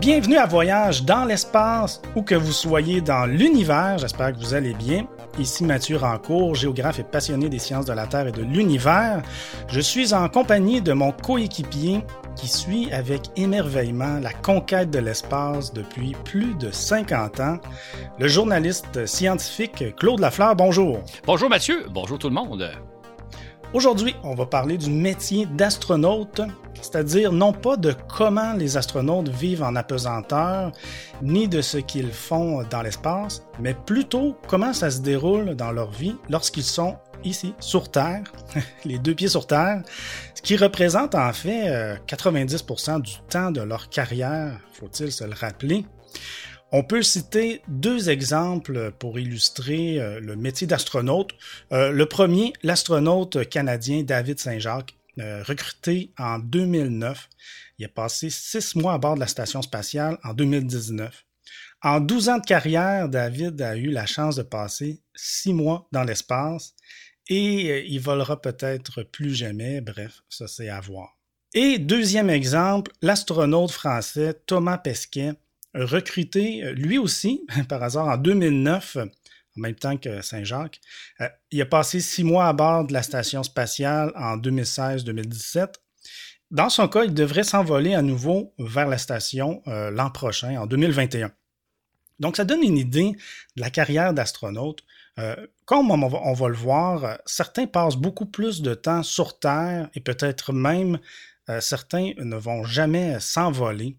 Bienvenue à Voyage dans l'espace, où que vous soyez dans l'univers, j'espère que vous allez bien. Ici Mathieu Rancourt, géographe et passionné des sciences de la Terre et de l'univers. Je suis en compagnie de mon coéquipier qui suit avec émerveillement la conquête de l'espace depuis plus de 50 ans, le journaliste scientifique Claude Lafleur. Bonjour. Bonjour Mathieu, bonjour tout le monde. Aujourd'hui, on va parler du métier d'astronaute, c'est-à-dire non pas de comment les astronautes vivent en apesanteur, ni de ce qu'ils font dans l'espace, mais plutôt comment ça se déroule dans leur vie lorsqu'ils sont ici, sur Terre, les deux pieds sur Terre, ce qui représente en fait 90% euh, du temps de leur carrière, faut-il se le rappeler. On peut citer deux exemples pour illustrer euh, le métier d'astronaute. Euh, le premier, l'astronaute canadien David Saint-Jacques, euh, recruté en 2009. Il a passé six mois à bord de la station spatiale en 2019. En 12 ans de carrière, David a eu la chance de passer six mois dans l'espace et il volera peut-être plus jamais. Bref, ça c'est à voir. Et deuxième exemple, l'astronaute français Thomas Pesquet, recruté euh, lui aussi, par hasard, en 2009, en même temps que Saint-Jacques. Euh, il a passé six mois à bord de la station spatiale en 2016-2017. Dans son cas, il devrait s'envoler à nouveau vers la station euh, l'an prochain, en 2021. Donc, ça donne une idée de la carrière d'astronaute. comme on va, on va, le voir, certains passent beaucoup plus de temps sur Terre et peut-être même certains ne vont jamais s'envoler.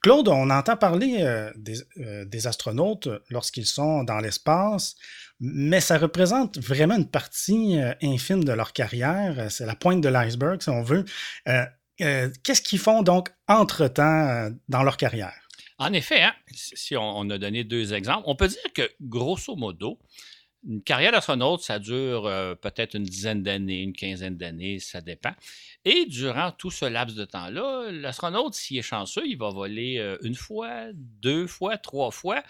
Claude, on entend parler euh, euh, des, astronautes lorsqu'ils sont dans l'espace, mais ça représente vraiment une partie euh, infime de leur carrière. C'est la pointe de l'iceberg, si on veut. Qu'est-ce qu'ils font donc entre-temps dans leur carrière? En effet, hein, si on, a donné deux exemples, on peut dire que grosso modo, une carrière d'astronaute, ça dure peut-être une dizaine d'années, une quinzaine d'années, ça dépend. Et durant tout ce laps de temps-là, l'astronaute, s'il est chanceux, il va voler euh, une fois, deux fois, trois fois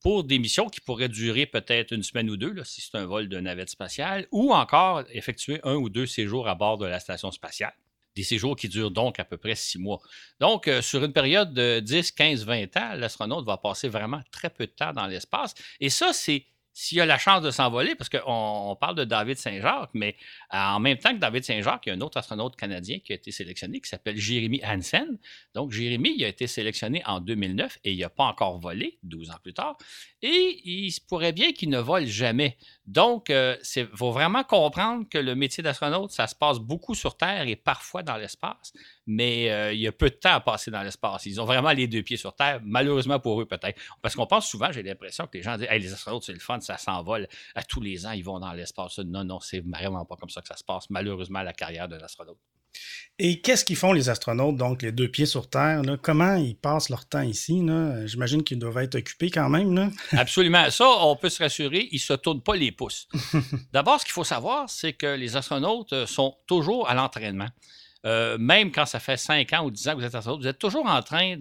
pour des missions qui pourraient durer peut-être une semaine ou deux, si c'est un vol de navette spatiale, ou encore effectuer un ou deux séjours à bord de la station spatiale. Des séjours qui durent donc à peu près six mois. Donc, euh, sur une période de 10, 15, 20 ans, l'astronaute va passer vraiment très peu de temps dans l'espace. Et ça, c'est s'il a la chance de s'envoler, parce qu'on parle de David Saint-Jacques, mais euh, en même temps que David Saint-Jacques, il y a un autre astronaute canadien qui a été sélectionné qui s'appelle Jérémy Hansen. Donc, Jérémy, il a été sélectionné en 2009 et il n'a pas encore volé, 12 ans plus tard. Et il se pourrait bien qu'il ne vole jamais. Donc, il euh, faut vraiment comprendre que le métier d'astronaute, ça se passe beaucoup sur Terre et parfois dans l'espace, mais euh, il y a peu de temps à passer dans l'espace. Ils ont vraiment les deux pieds sur Terre, malheureusement pour eux peut-être. Parce qu'on pense souvent, j'ai l'impression que les gens disent les astronautes, c'est le fun, ça s'envole. À tous les ans, ils vont dans l'espace. Non, non, c'est vraiment pas comme ça que ça se passe, malheureusement, la carrière d'un astronaute. Et qu'est-ce qu'ils font les astronautes, donc les deux pieds sur Terre? Comment ils passent leur temps ici? J'imagine qu'ils doivent être occupés quand même. Absolument. Ça, on peut se rassurer, ils ne se tournent pas les pouces. D'abord, ce qu'il faut savoir, c'est que les astronautes sont toujours à l'entraînement. Euh, même quand ça fait 5 ans ou 10 ans que vous êtes astronaute, vous êtes toujours en train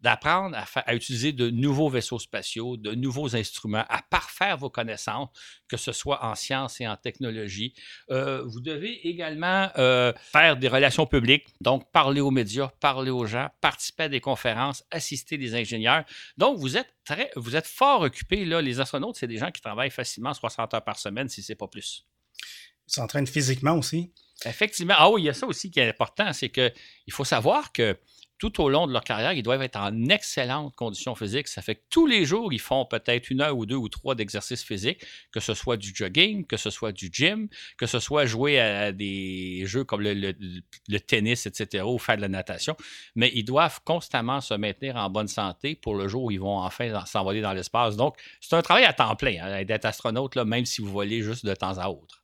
d'apprendre à, utiliser de nouveaux vaisseaux spatiaux, de nouveaux instruments, à parfaire vos connaissances, que ce soit en sciences et en technologie. Euh, vous devez également euh, faire des relations publiques, donc parler aux médias, parler aux gens, participer à des conférences, assister des ingénieurs. Donc, vous êtes très, vous êtes fort occupé. Là. Les astronautes, c'est des gens qui travaillent facilement 60 heures par semaine, si ce n'est pas plus. Ils s'entraînent physiquement aussi. Effectivement. Ah oui, il y a ça aussi qui est important, c'est qu'il faut savoir que tout au long de leur carrière, ils doivent être en excellente condition physique. Ça fait que tous les jours, ils font peut-être une heure ou deux ou trois d'exercice physique, que ce soit du jogging, que ce soit du gym, que ce soit jouer à des jeux comme le, tennis, etc., ou faire de la natation. Mais ils doivent constamment se maintenir en bonne santé pour le jour où ils vont enfin s'envoler dans l'espace. Donc, c'est un travail à temps plein hein, d'être astronaute, même si vous volez juste de temps à autre.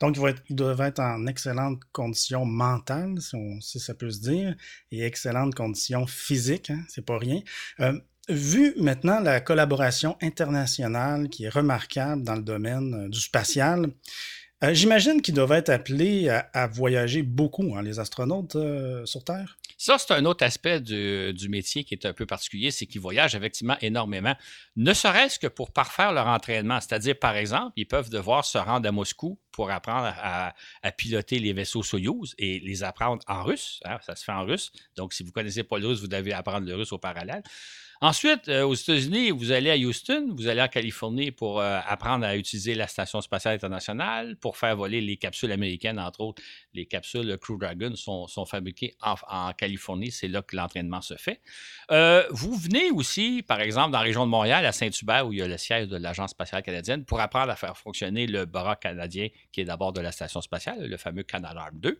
Donc, ils, doivent être en excellente condition mentale, si, ça peut se dire, et excellente condition physique, hein, c'est pas rien. Euh, vu maintenant la collaboration internationale qui est remarquable dans le domaine euh, du spatial, euh, j'imagine qu'ils doivent être appelés à, voyager beaucoup, hein, les astronautes sur Terre? Ça, c'est un autre aspect du, métier qui est un peu particulier, c'est qu'ils voyagent effectivement énormément, ne serait-ce que pour parfaire leur entraînement. C'est-à-dire, par exemple, ils peuvent devoir se rendre à Moscou pour apprendre à, piloter les vaisseaux Soyouz et les apprendre en russe. Hein, ça se fait en russe. Donc, si vous ne connaissez pas le russe, vous devez apprendre le russe au parallèle. Ensuite, euh, aux États-Unis, vous allez à Houston, vous allez en Californie pour euh, apprendre à utiliser la Station spatiale internationale, pour faire voler les capsules américaines, entre autres. Les capsules Crew Dragon sont, fabriquées en, Californie, c'est là que l'entraînement se fait. Euh, vous venez aussi, par exemple, dans la région de Montréal, à Saint-Hubert, où il y a le siège de l'Agence spatiale canadienne, pour apprendre à faire fonctionner le bras canadien qui est d'abord de la Station spatiale, le fameux Canadarm 2.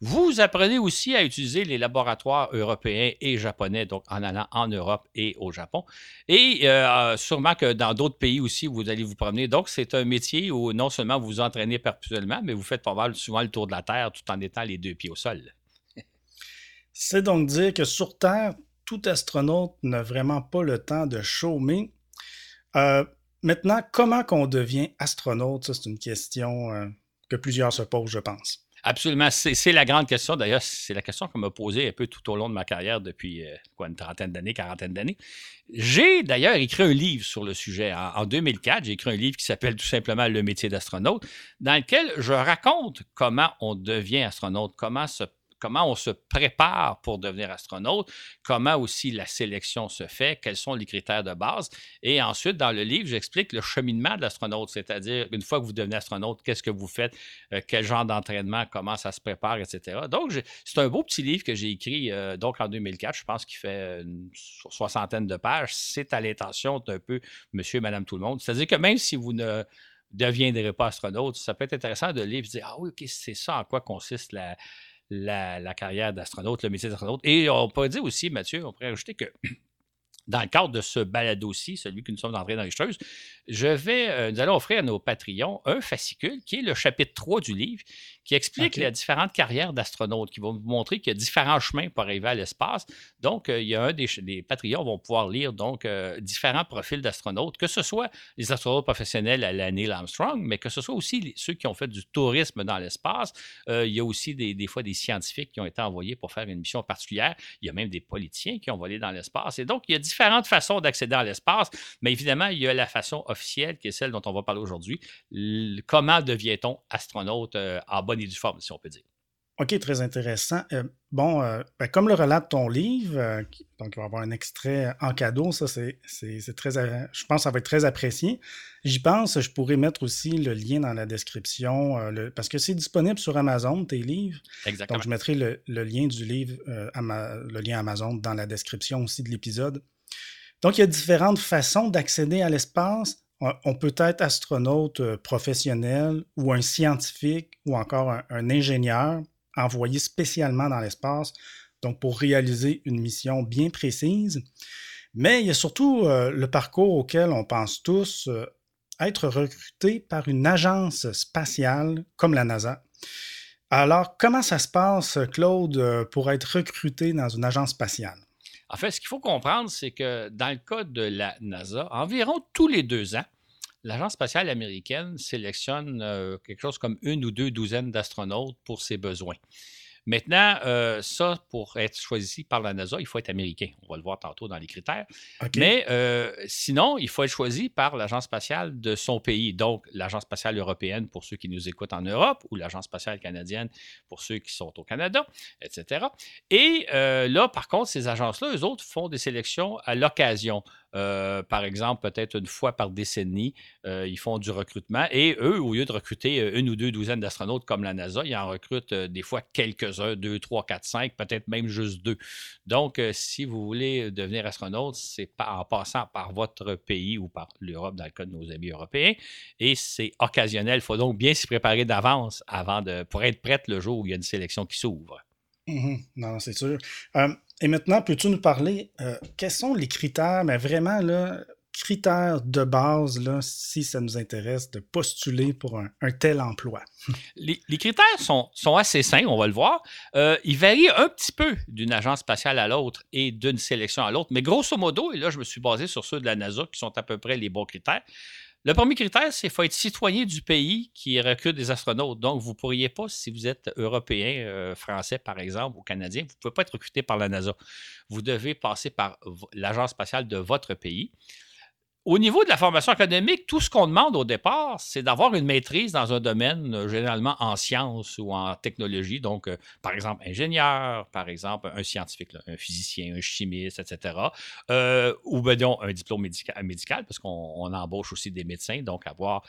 Vous apprenez aussi à utiliser les laboratoires européens et japonais, donc en allant en Europe et au Japon. Et euh, sûrement que dans d'autres pays aussi, vous allez vous promener. Donc, c'est un métier où non seulement vous vous entraînez perpétuellement, mais vous faites pas mal souvent le tour de la Terre tout en étant les deux pieds au sol. c'est donc dire que sur Terre, tout astronaute n'a vraiment pas le temps de chômer. Euh, maintenant, comment qu'on devient astronaute? C'est une question euh, que plusieurs se posent, je pense. Absolument. C'est la grande question. D'ailleurs, c'est la question qu'on m'a posée un peu tout au long de ma carrière depuis euh, quoi, une trentaine d'années, quarantaine d'années. J'ai d'ailleurs écrit un livre sur le sujet. En, en 2004, j'ai écrit un livre qui s'appelle tout simplement Le métier d'astronaute, dans lequel je raconte comment on devient astronaute, comment se comment on se prépare pour devenir astronaute, comment aussi la sélection se fait, quels sont les critères de base. Et ensuite, dans le livre, j'explique le cheminement de l'astronaute, c'est-à-dire une fois que vous devenez astronaute, qu'est-ce que vous faites, euh, quel genre d'entraînement, comment ça se prépare, etc. Donc, c'est un beau petit livre que j'ai écrit euh, donc en 2004, je pense qu'il fait une soixantaine de pages. C'est à l'intention d'un peu monsieur et madame tout le monde. C'est-à-dire que même si vous ne deviendrez pas astronaute, ça peut être intéressant de lire et de dire Ah oui, ok, c'est ça en quoi consiste la, la, carrière d'astronaute, le métier d'astronaute. Et on pourrait dire aussi, Mathieu, on pourrait ajouter que dans le cadre de ce balado-ci, celui que nous sommes entrés dans les choses, je vais, euh, nous allons offrir à nos Patreons un fascicule qui est le chapitre 3 du livre, qui explique les différentes carrières d'astronautes, qui vont vous montrer qu'il y a différents chemins pour arriver à l'espace. Donc, euh, il y a un des, des Patreons vont pouvoir lire donc euh, différents profils d'astronautes, que ce soit les astronautes professionnels à la Neil Armstrong, mais que ce soit aussi ceux qui ont fait du tourisme dans l'espace. il y a aussi des, des, fois des scientifiques qui ont été envoyés pour faire une mission particulière. Il y a même des politiciens qui ont volé dans l'espace. Et donc, il y a différentes façons d'accéder à l'espace, mais évidemment, il y a la façon officielle qui est celle dont on va parler aujourd'hui. Comment devient-on astronaute euh, en bonne et due forme, si on peut dire? OK, très intéressant. Euh, bon, euh, ben, comme le relate ton livre, donc il va y avoir un extrait en cadeau, ça c'est très, je pense que ça va être très apprécié. J'y pense, je pourrais mettre aussi le lien dans la description, parce que c'est disponible sur Amazon, tes livres. Exactement. Donc je mettrai le, lien du livre, le lien Amazon dans la description aussi de l'épisode. Donc, il y a différentes façons d'accéder à l'espace. On peut être astronaute euh, professionnel ou un scientifique ou encore un, ingénieur envoyé spécialement dans l'espace, donc pour réaliser une mission bien précise. Mais il y a surtout euh, le parcours auquel on pense tous, euh, être recruté par une agence spatiale comme la NASA. Alors, comment ça se passe, Claude, pour être recruté dans une agence spatiale? En fait, ce qu'il faut comprendre, c'est que dans le cas de la NASA, environ tous les deux ans, l'Agence spatiale américaine sélectionne euh, quelque chose comme une ou deux douzaines d'astronautes pour ses besoins. Maintenant, euh, ça, pour être choisi par la NASA, il faut être américain. On va le voir tantôt dans les critères. Mais euh, sinon, il faut être choisi par l'Agence spatiale de son pays. Donc, l'Agence spatiale européenne pour ceux qui nous écoutent en Europe ou l'Agence spatiale canadienne pour ceux qui sont au Canada, etc. Et euh, là, par contre, ces agences-là, eux autres, font des sélections à l'occasion. Euh, par exemple, peut-être une fois par décennie, euh, ils font du recrutement. Et eux, au lieu de recruter euh, une ou deux douzaines d'astronautes comme la NASA, ils en recrutent des fois quelques-uns, deux, trois, quatre, cinq, peut-être même juste deux. Donc, si vous voulez devenir astronaute, c'est pas en passant par votre pays ou par l'Europe, dans le cas de nos amis européens. Et c'est occasionnel. Il faut donc bien s'y préparer d'avance avant de, pour être prête le jour où il y a une sélection qui s'ouvre. Mhm. Non, c'est sûr. Et maintenant, peux-tu nous parler, euh, quels sont les critères, mais vraiment, critères de base, là, si ça nous intéresse de postuler pour un, tel emploi? Les, critères sont, sont, assez simples, on va le voir. Euh, ils varient un petit peu d'une agence spatiale à l'autre et d'une sélection à l'autre, mais grosso modo, et là, je me suis basé sur ceux de la NASA qui sont à peu près les bons critères. Le premier critère, c'est qu'il faut être citoyen du pays qui recrute des astronautes. Donc, vous ne pourriez pas, si vous êtes européen, euh, français par exemple, ou canadien, vous ne pouvez pas être recruté par la NASA. Vous devez passer par l'agence spatiale de votre pays. Au niveau de la formation académique, tout ce qu'on demande au départ, c'est d'avoir une maîtrise dans un domaine euh, généralement en sciences ou en technologie. Donc, euh, par exemple, ingénieur, par exemple, un scientifique, un physicien, un chimiste, etc. Euh, ou ben, un diplôme médical, parce qu'on embauche aussi des médecins, donc avoir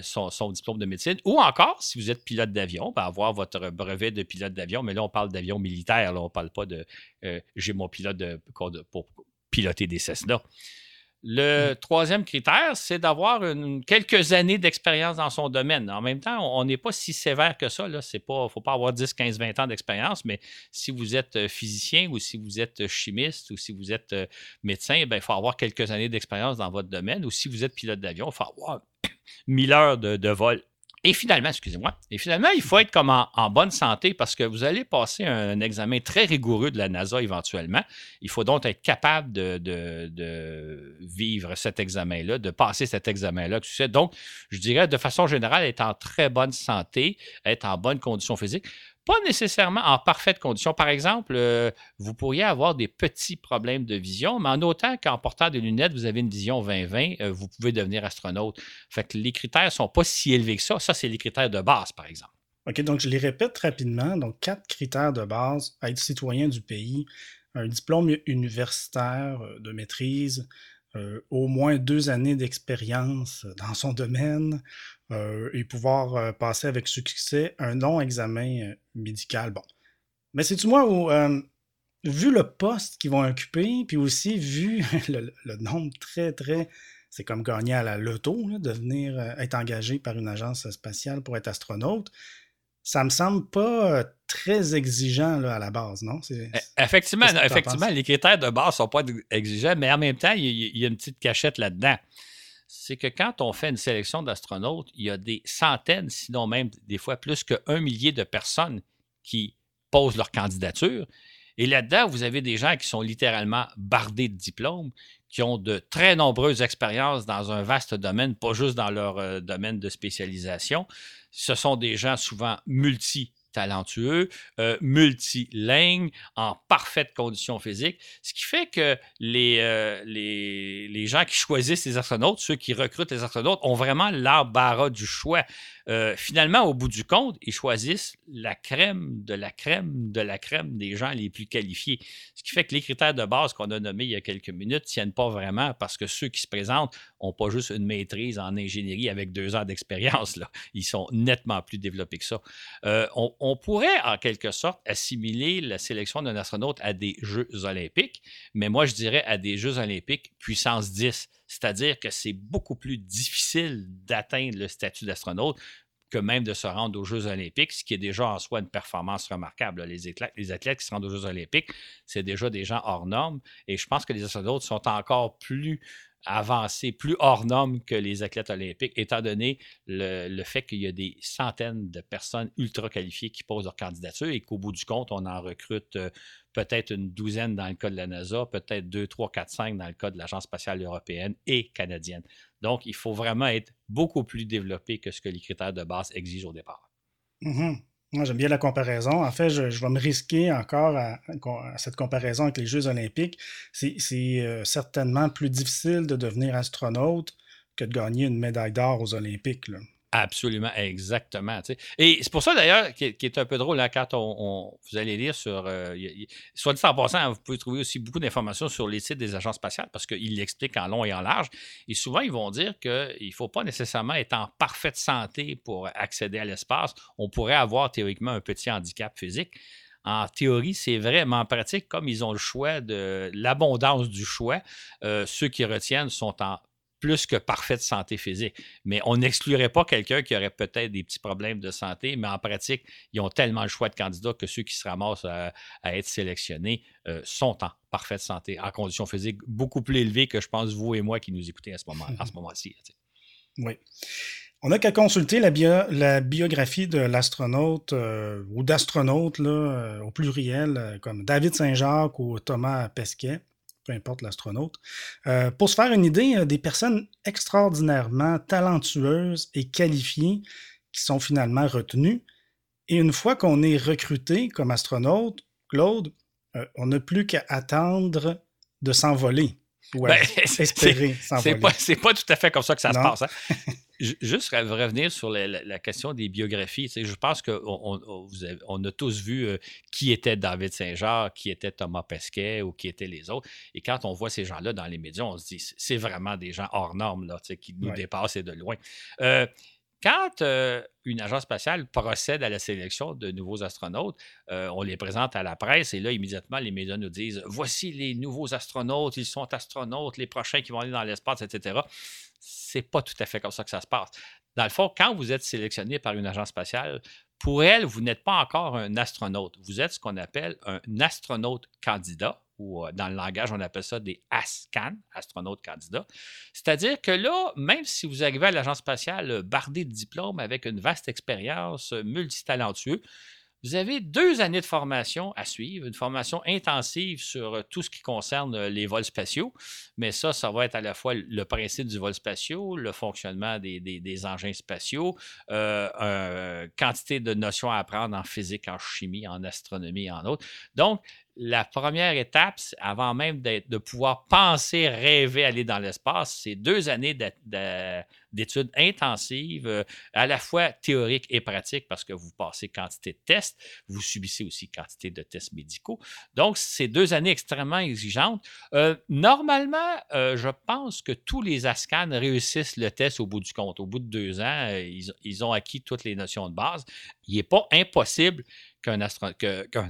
son, diplôme de médecine. Ou encore, si vous êtes pilote d'avion, ben, avoir votre brevet de pilote d'avion. Mais là, on parle d'avion militaire, là, on ne parle pas de j'ai mon pilote pour piloter des Cessna. Le mm. troisième critère, c'est d'avoir quelques années d'expérience dans son domaine. En même temps, on n'est pas si sévère que ça. Il ne faut pas avoir 10, 15, 20 ans d'expérience, mais si vous êtes euh, physicien ou si vous êtes chimiste ou si vous êtes euh, médecin, ben, il faut avoir quelques années d'expérience dans votre domaine. Ou si vous êtes pilote d'avion, il faut avoir 1000 heures de vol et finalement, excusez-moi, et finalement, il faut être comme en, bonne santé parce que vous allez passer un, examen très rigoureux de la NASA éventuellement. Il faut donc être capable de, vivre cet examen-là, de passer cet examen-là. Donc, je dirais de façon générale, être en très bonne santé, être en bonne condition physique pas nécessairement en parfaite condition. Par exemple, euh, vous pourriez avoir des petits problèmes de vision, mais en autant qu'en portant des lunettes, vous avez une vision 20-20, euh, vous pouvez devenir astronaute. Fait que les critères ne sont pas si élevés que ça. Ça, c'est les critères de base, par exemple. OK, donc je les répète rapidement. Donc, quatre critères de base être citoyen du pays, un diplôme universitaire euh, de maîtrise, au moins deux années d'expérience dans son domaine, euh, et pouvoir euh, passer avec succès un long examen euh, médical. Bon. Mais c'est-tu moi où, vu le poste qu'ils vont occuper, puis aussi vu le, nombre très, très. C'est comme gagner à la loto, de venir être engagé par une agence spatiale pour être astronaute. Ça me semble pas très exigeant là, à la base, non? E, effectivement, effectivement les critères de base ne sont pas exigeants, mais en même temps, il y a une petite cachette là-dedans c'est que quand on fait une sélection d'astronautes, il y a des centaines, sinon même des fois plus qu'un millier de personnes qui posent leur candidature. Et là-dedans, vous avez des gens qui sont littéralement bardés de diplômes, qui ont de très nombreuses expériences dans un vaste domaine, pas juste dans leur euh, domaine de spécialisation. Ce sont des gens souvent multi talentueux, euh, multilingue, en parfaite condition physique, ce qui fait que les, euh, les, les, gens qui choisissent les astronautes, ceux qui recrutent les astronautes, ont vraiment l'embarras du choix. Euh, finalement, au bout du compte, ils choisissent la crème de la crème de la crème des gens les plus qualifiés. Ce qui fait que les critères de base qu'on a nommés il y a quelques minutes ne tiennent pas vraiment parce que ceux qui se présentent n'ont pas juste une maîtrise en ingénierie avec deux ans d'expérience. Ils sont nettement plus développés que ça. Euh, on, on, pourrait, en quelque sorte, assimiler la sélection d'un astronaute à des Jeux olympiques, mais moi, je dirais à des Jeux olympiques puissance 10 c'est-à-dire que c'est beaucoup plus difficile d'atteindre le statut d'astronaute que même de se rendre aux Jeux olympiques, ce qui est déjà en soi une performance remarquable. Les athlètes, qui se rendent aux Jeux olympiques, c'est déjà des gens hors normes. Et je pense que les astronautes sont encore plus avancés, plus hors normes que les athlètes olympiques, étant donné le, fait qu'il y a des centaines de personnes ultra qualifiées qui posent leur candidature et qu'au bout du compte, on en recrute euh, peut-être une douzaine dans le cas de la NASA, peut-être deux, trois, quatre, cinq dans le cas de l'Agence spatiale européenne et canadienne. Donc, il faut vraiment être beaucoup plus développé que ce que les critères de base exigent au départ. Mm-hmm. Moi, j'aime bien la comparaison. En fait, je, vais me risquer encore à, cette comparaison avec les Jeux olympiques. C'est euh, certainement plus difficile de devenir astronaute que de gagner une médaille d'or aux Olympiques. Absolument, exactement. Et c'est pour ça d'ailleurs qui, est un peu drôle là, quand on, vous allez lire sur. Euh, soit dit en passant, vous pouvez trouver aussi beaucoup d'informations sur les sites des agences spatiales parce qu'ils l'expliquent en long et en large. Et souvent, ils vont dire qu'il ne faut pas nécessairement être en parfaite santé pour accéder à l'espace. On pourrait avoir théoriquement un petit handicap physique. En théorie, c'est vrai, mais en pratique, comme ils ont le choix de l'abondance du choix, euh, ceux qui retiennent sont en plus que parfaite santé physique. Mais on n'exclurait pas quelqu'un qui aurait peut-être des petits problèmes de santé, mais en pratique, ils ont tellement le choix de candidats que ceux qui se ramassent à, être sélectionnés euh, sont en parfaite santé, en conditions physiques beaucoup plus élevées que je pense vous et moi qui nous écoutez à ce moment, à ce moment-ci. Oui. On n'a qu'à consulter la, la, biographie de l'astronaute euh, ou d'astronautes euh, au pluriel, comme David Saint-Jacques ou Thomas Pesquet peu importe l'astronaute. Euh, pour se faire une idée, des personnes extraordinairement talentueuses et qualifiées qui sont finalement retenues. Et une fois qu'on est recruté comme astronaute, Claude, euh, on n'a plus qu'à attendre de s'envoler. Ouais, ben, espérer. C'est pas, tout à fait comme ça que ça se passe. Hein. Juste revenir sur la, question des biographies. je pense qu'on on, a tous vu euh, qui était David Saint-Jean, qui était Thomas Pesquet ou qui étaient les autres. Et quand on voit ces gens-là dans les médias, on se dit c'est vraiment des gens hors normes là, qui nous dépassent et de loin. Euh, quand euh, une agence spatiale procède à la sélection de nouveaux astronautes, on les présente à la presse et là, immédiatement, les médias nous disent Voici les nouveaux astronautes, ils sont astronautes, les prochains qui vont aller dans l'espace, etc c'est pas tout à fait comme ça que ça se passe. Dans le fond, quand vous êtes sélectionné par une agence spatiale, pour elle, vous n'êtes pas encore un astronaute. Vous êtes ce qu'on appelle un astronaute candidat, ou euh, dans le langage, on appelle ça des ASCAN, astronautes candidats. C'est-à-dire que là, même si vous arrivez à l'agence spatiale bardé de diplômes avec une vaste expérience, multitalentueux, vous avez deux années de formation à suivre, une formation intensive sur euh, tout ce qui concerne euh, les vols spatiaux, mais ça, ça va être à la fois le principe du vol spatial, le fonctionnement des, engins spatiaux, euh, quantité de notions à apprendre en physique, en chimie, en astronomie en autres. Donc, la première étape, avant même de pouvoir penser, rêver, aller dans l'espace, c'est deux années d'études intensives, euh, à la fois théoriques et pratiques, parce que vous passez quantité de tests, vous subissez aussi quantité de tests médicaux. Donc, c'est deux années extrêmement exigeantes. Euh, normalement, euh, je pense que tous les ASCAN réussissent le test au bout du compte. Au bout de deux ans, ils, ils ont acquis toutes les notions de base. Il n'est pas impossible qu'un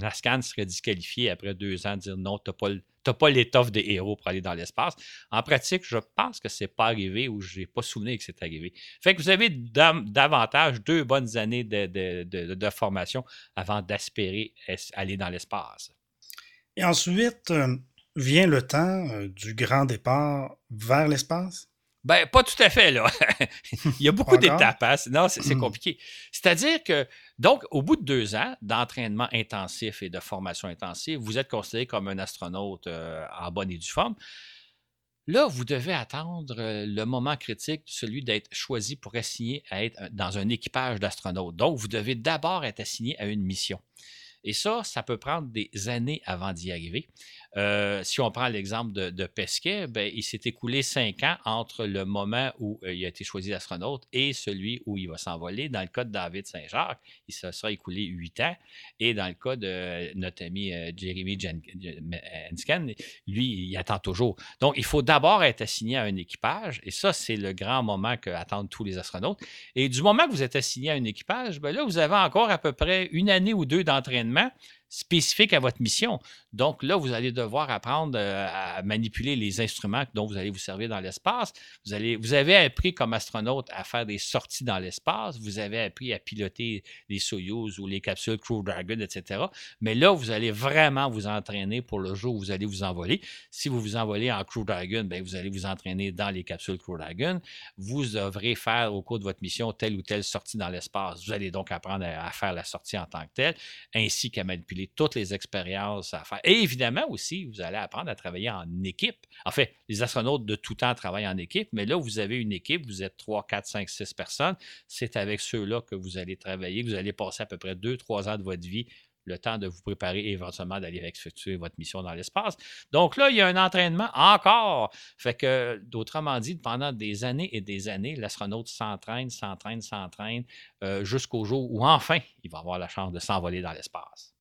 Ascan serait disqualifié après deux ans, dire non, tu n'as pas l'étoffe des héros pour aller dans l'espace. En pratique, je pense que ce n'est pas arrivé ou je n'ai pas souvenir que c'est arrivé. Fait que vous avez davantage deux bonnes années de, formation avant d'aspirer aller dans l'espace. Et ensuite, euh, vient le temps euh, du grand départ vers l'espace? Ben, pas tout à fait, là. Il y a beaucoup d'étapes. Hein? Non, c'est hmm. compliqué. C'est-à-dire que, donc, au bout de deux ans d'entraînement intensif et de formation intensive, vous êtes considéré comme un astronaute euh, en bonne et due forme. Là, vous devez attendre euh, le moment critique, celui d'être choisi pour assigner à être dans un équipage d'astronautes. Donc, vous devez d'abord être assigné à une mission. Et ça, ça peut prendre des années avant d'y arriver. Euh, si on prend l'exemple de, Pesquet, ben, il s'est écoulé cinq ans entre le moment où euh, il a été choisi astronaute et celui où il va s'envoler. Dans le cas de David Saint-Jacques, il se sera écoulé huit ans. Et dans le cas de notre ami euh, Jeremy Hensken, lui, il attend toujours. Donc, il faut d'abord être assigné à un équipage. Et ça, c'est le grand moment qu'attendent tous les astronautes. Et du moment que vous êtes assigné à un équipage, ben là, vous avez encore à peu près une année ou deux d'entraînement spécifique à votre mission. Donc là, vous allez devoir apprendre euh, à manipuler les instruments dont vous allez vous servir dans l'espace. Vous, vous avez appris comme astronaute à faire des sorties dans l'espace. Vous avez appris à piloter les Soyuz ou les capsules Crew Dragon, etc. Mais là, vous allez vraiment vous entraîner pour le jour où vous allez vous envoler. Si vous vous envolez en Crew Dragon, bien, vous allez vous entraîner dans les capsules Crew Dragon. Vous devrez faire au cours de votre mission telle ou telle sortie dans l'espace. Vous allez donc apprendre à, à faire la sortie en tant que telle, ainsi qu'à manipuler toutes les expériences à faire. Et évidemment aussi, vous allez apprendre à travailler en équipe. En fait, les astronautes de tout temps travaillent en équipe, mais là, vous avez une équipe, vous êtes 3, 4, 5, 6 personnes. C'est avec ceux-là que vous allez travailler. Vous allez passer à peu près 2, 3 ans de votre vie le temps de vous préparer et éventuellement d'aller effectuer votre mission dans l'espace. Donc là, il y a un entraînement encore. Fait que, d'autrement dit, pendant des années et des années, l'astronaute s'entraîne, s'entraîne, s'entraîne euh, jusqu'au jour où enfin il va avoir la chance de s'envoler dans l'espace.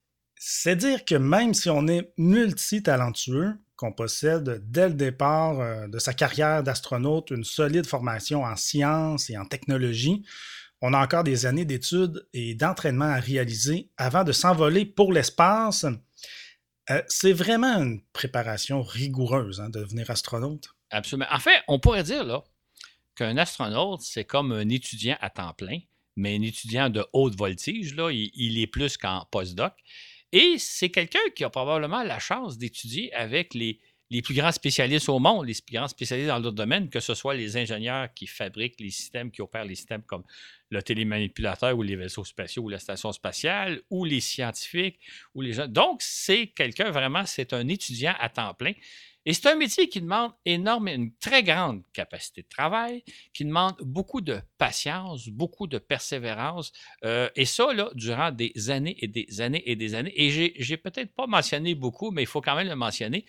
C'est dire que même si on est multitalentueux, qu'on possède dès le départ euh, de sa carrière d'astronaute une solide formation en sciences et en technologie, on a encore des années d'études et d'entraînement à réaliser avant de s'envoler pour l'espace. Euh, c'est vraiment une préparation rigoureuse hein, de devenir astronaute. Absolument. En fait, on pourrait dire là qu'un astronaute, c'est comme un étudiant à temps plein, mais un étudiant de haute voltige, là, il, il est plus qu'en postdoc. Et c'est quelqu'un qui a probablement la chance d'étudier avec les les plus grands spécialistes au monde, les plus grands spécialistes dans d'autres domaines, que ce soit les ingénieurs qui fabriquent les systèmes, qui opèrent les systèmes comme le télémanipulateur ou les vaisseaux spatiaux ou la station spatiale, ou les scientifiques, ou les gens. Donc, c'est quelqu'un vraiment, c'est un étudiant à temps plein. Et c'est un métier qui demande énormément, une très grande capacité de travail, qui demande beaucoup de patience, beaucoup de persévérance. Euh, et ça, là, durant des années et des années et des années. Et j'ai peut-être pas mentionné beaucoup, mais il faut quand même le mentionner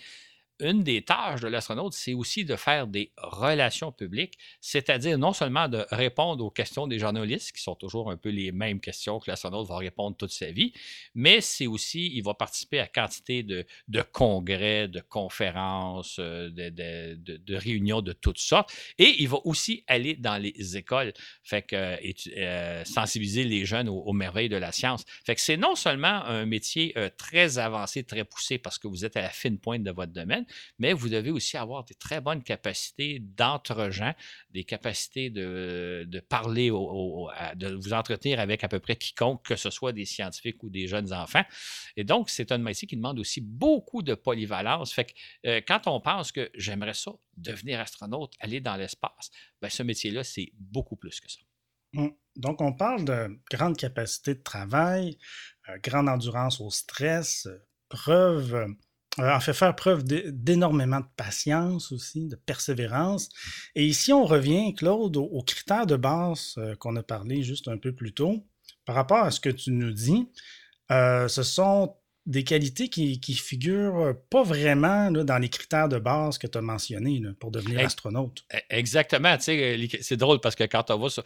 une des tâches de l'astronaute, c'est aussi de faire des relations publiques, c'est-à-dire non seulement de répondre aux questions des journalistes, qui sont toujours un peu les mêmes questions que l'astronaute va répondre toute sa vie, mais c'est aussi, il va participer à quantité de, congrès, de conférences, euh, de, réunions de toutes sortes, et il va aussi aller dans les écoles, fait que euh, sensibiliser les jeunes aux, merveilles de la science. Fait que c'est non seulement un métier euh, très avancé, très poussé, parce que vous êtes à la fine pointe de votre domaine, mais vous devez aussi avoir des très bonnes capacités d'entre-gens, des capacités de, parler, de vous entretenir avec à peu près quiconque, que ce soit des scientifiques ou des jeunes enfants. Et donc, c'est un métier qui demande aussi beaucoup de polyvalence. Fait que euh, quand on pense que j'aimerais ça, devenir astronaute, aller dans l'espace, ben, ce métier-là, c'est beaucoup plus que ça. Hum. Donc, on parle de grande capacité de travail, euh, grande endurance au stress, euh, preuve en fait faire preuve d'énormément de patience aussi, de persévérance. Et ici, on revient, Claude, aux, critères de base euh, qu'on a parlé juste un peu plus tôt. Par rapport à ce que tu nous dis, euh, ce sont des qualités qui, qui figurent pas vraiment dans les critères de base que tu as mentionnés pour devenir astronaute. E, exactement. C'est drôle parce que quand on va sur.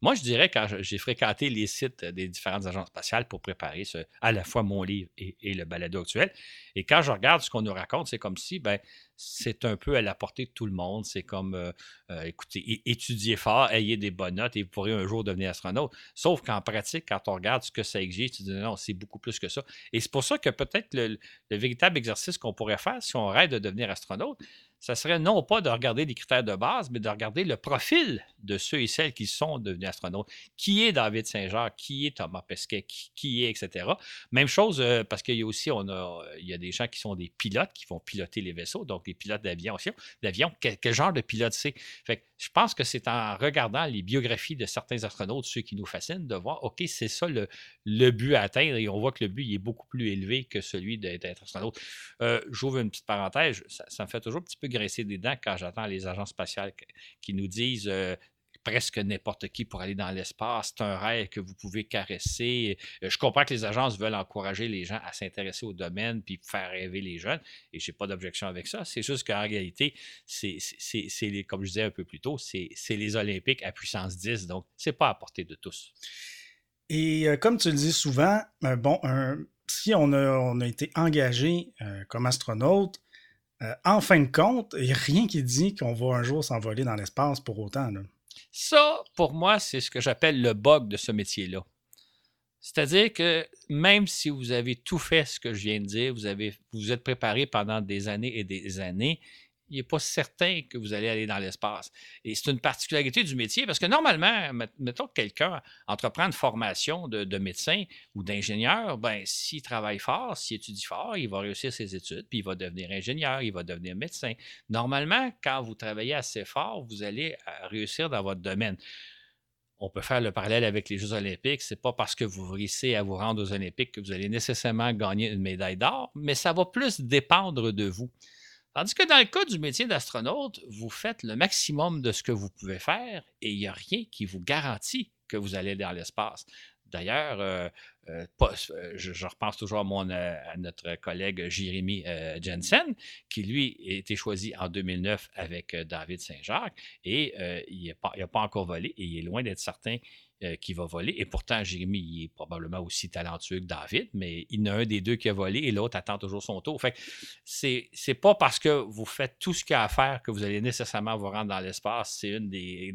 Moi, je dirais, quand j'ai fréquenté les sites des différentes agences spatiales pour préparer à la fois mon livre et, le balado actuel, et quand je regarde ce qu'on nous raconte, c'est comme si ben, c'est un peu à la portée de tout le monde. C'est comme, euh, euh, écoutez, étudiez fort, ayez des bonnes notes et vous pourrez un jour devenir astronaute. Sauf qu'en pratique, quand on regarde ce que ça exige, tu dis non, c'est beaucoup plus que ça. Et c'est pour ça que peut-être le, le véritable exercice qu'on pourrait faire si on rêve de devenir astronaute, ça serait non pas de regarder les critères de base, mais de regarder le profil de ceux et celles qui sont devenus astronautes. Qui est David Saint-Jean? Qui est Thomas Pesquet? Qui, est, etc. Même chose, euh, parce qu'il y a aussi, on a, il y a des gens qui sont des pilotes qui vont piloter les vaisseaux, donc les pilotes d'avion aussi. D'avion, quel, genre de pilote c'est? Je pense que c'est en regardant les biographies de certains astronautes, ceux qui nous fascinent, de voir, OK, c'est ça le, but à atteindre, et on voit que le but il est beaucoup plus élevé que celui d'être astronaute. Euh, j'ouvre une petite parenthèse, ça me fait toujours un petit peu graisser des dents quand j'attends les agences spatiales qui nous disent euh, presque n'importe qui pour aller dans l'espace. C'est un rêve que vous pouvez caresser. Euh, je comprends que les agences veulent encourager les gens à s'intéresser au domaine puis faire rêver les jeunes. Et je n'ai pas d'objection avec ça. C'est juste qu'en réalité, c'est, comme je disais un peu plus tôt, c'est, les Olympiques à puissance 10. Donc, c'est pas à portée de tous. Et euh, comme tu le dis souvent, bon, si on a, on a, été engagé comme astronaute, euh, en fin de compte, il n'y a rien qui dit qu'on va un jour s'envoler dans l'espace pour autant. Ça, pour moi, c'est ce que j'appelle le bug de ce métier-là. C'est-à-dire que même si vous avez tout fait ce que je viens de dire, vous, avez, vous êtes préparé pendant des années et des années, il n'est pas certain que vous allez aller dans l'espace. Et c'est une particularité du métier parce que normalement, mettons que quelqu'un entreprend une formation de, médecin ou d'ingénieur, ben, s'il travaille fort, s'il étudie fort, il va réussir ses études, puis il va devenir ingénieur, il va devenir médecin. Normalement, quand vous travaillez assez fort, vous allez euh, réussir dans votre domaine. On peut faire le parallèle avec les Jeux olympiques. C'est pas parce que vous réussissez à vous rendre aux Olympiques que vous allez nécessairement gagner une médaille d'or, mais ça va plus dépendre de vous. Tandis que dans le cas du métier d'astronaute, vous faites le maximum de ce que vous pouvez faire et il n'y a rien qui vous garantit que vous allez dans l'espace. D'ailleurs, euh, euh, euh, je, repense toujours à, notre collègue Jérémy Jensen, qui lui a été choisi en 2009 avec David Saint-Jacques et il n'a pas, encore volé et il est loin d'être certain euh, qui va voler. Et pourtant, Jérémy il est probablement aussi talentueux que David, mais il y en a un des deux qui a volé et l'autre attend toujours son tour. Fait c'est, c'est pas parce que vous faites tout ce qu'il y a à faire que vous allez nécessairement vous rendre dans l'espace. C'est, des,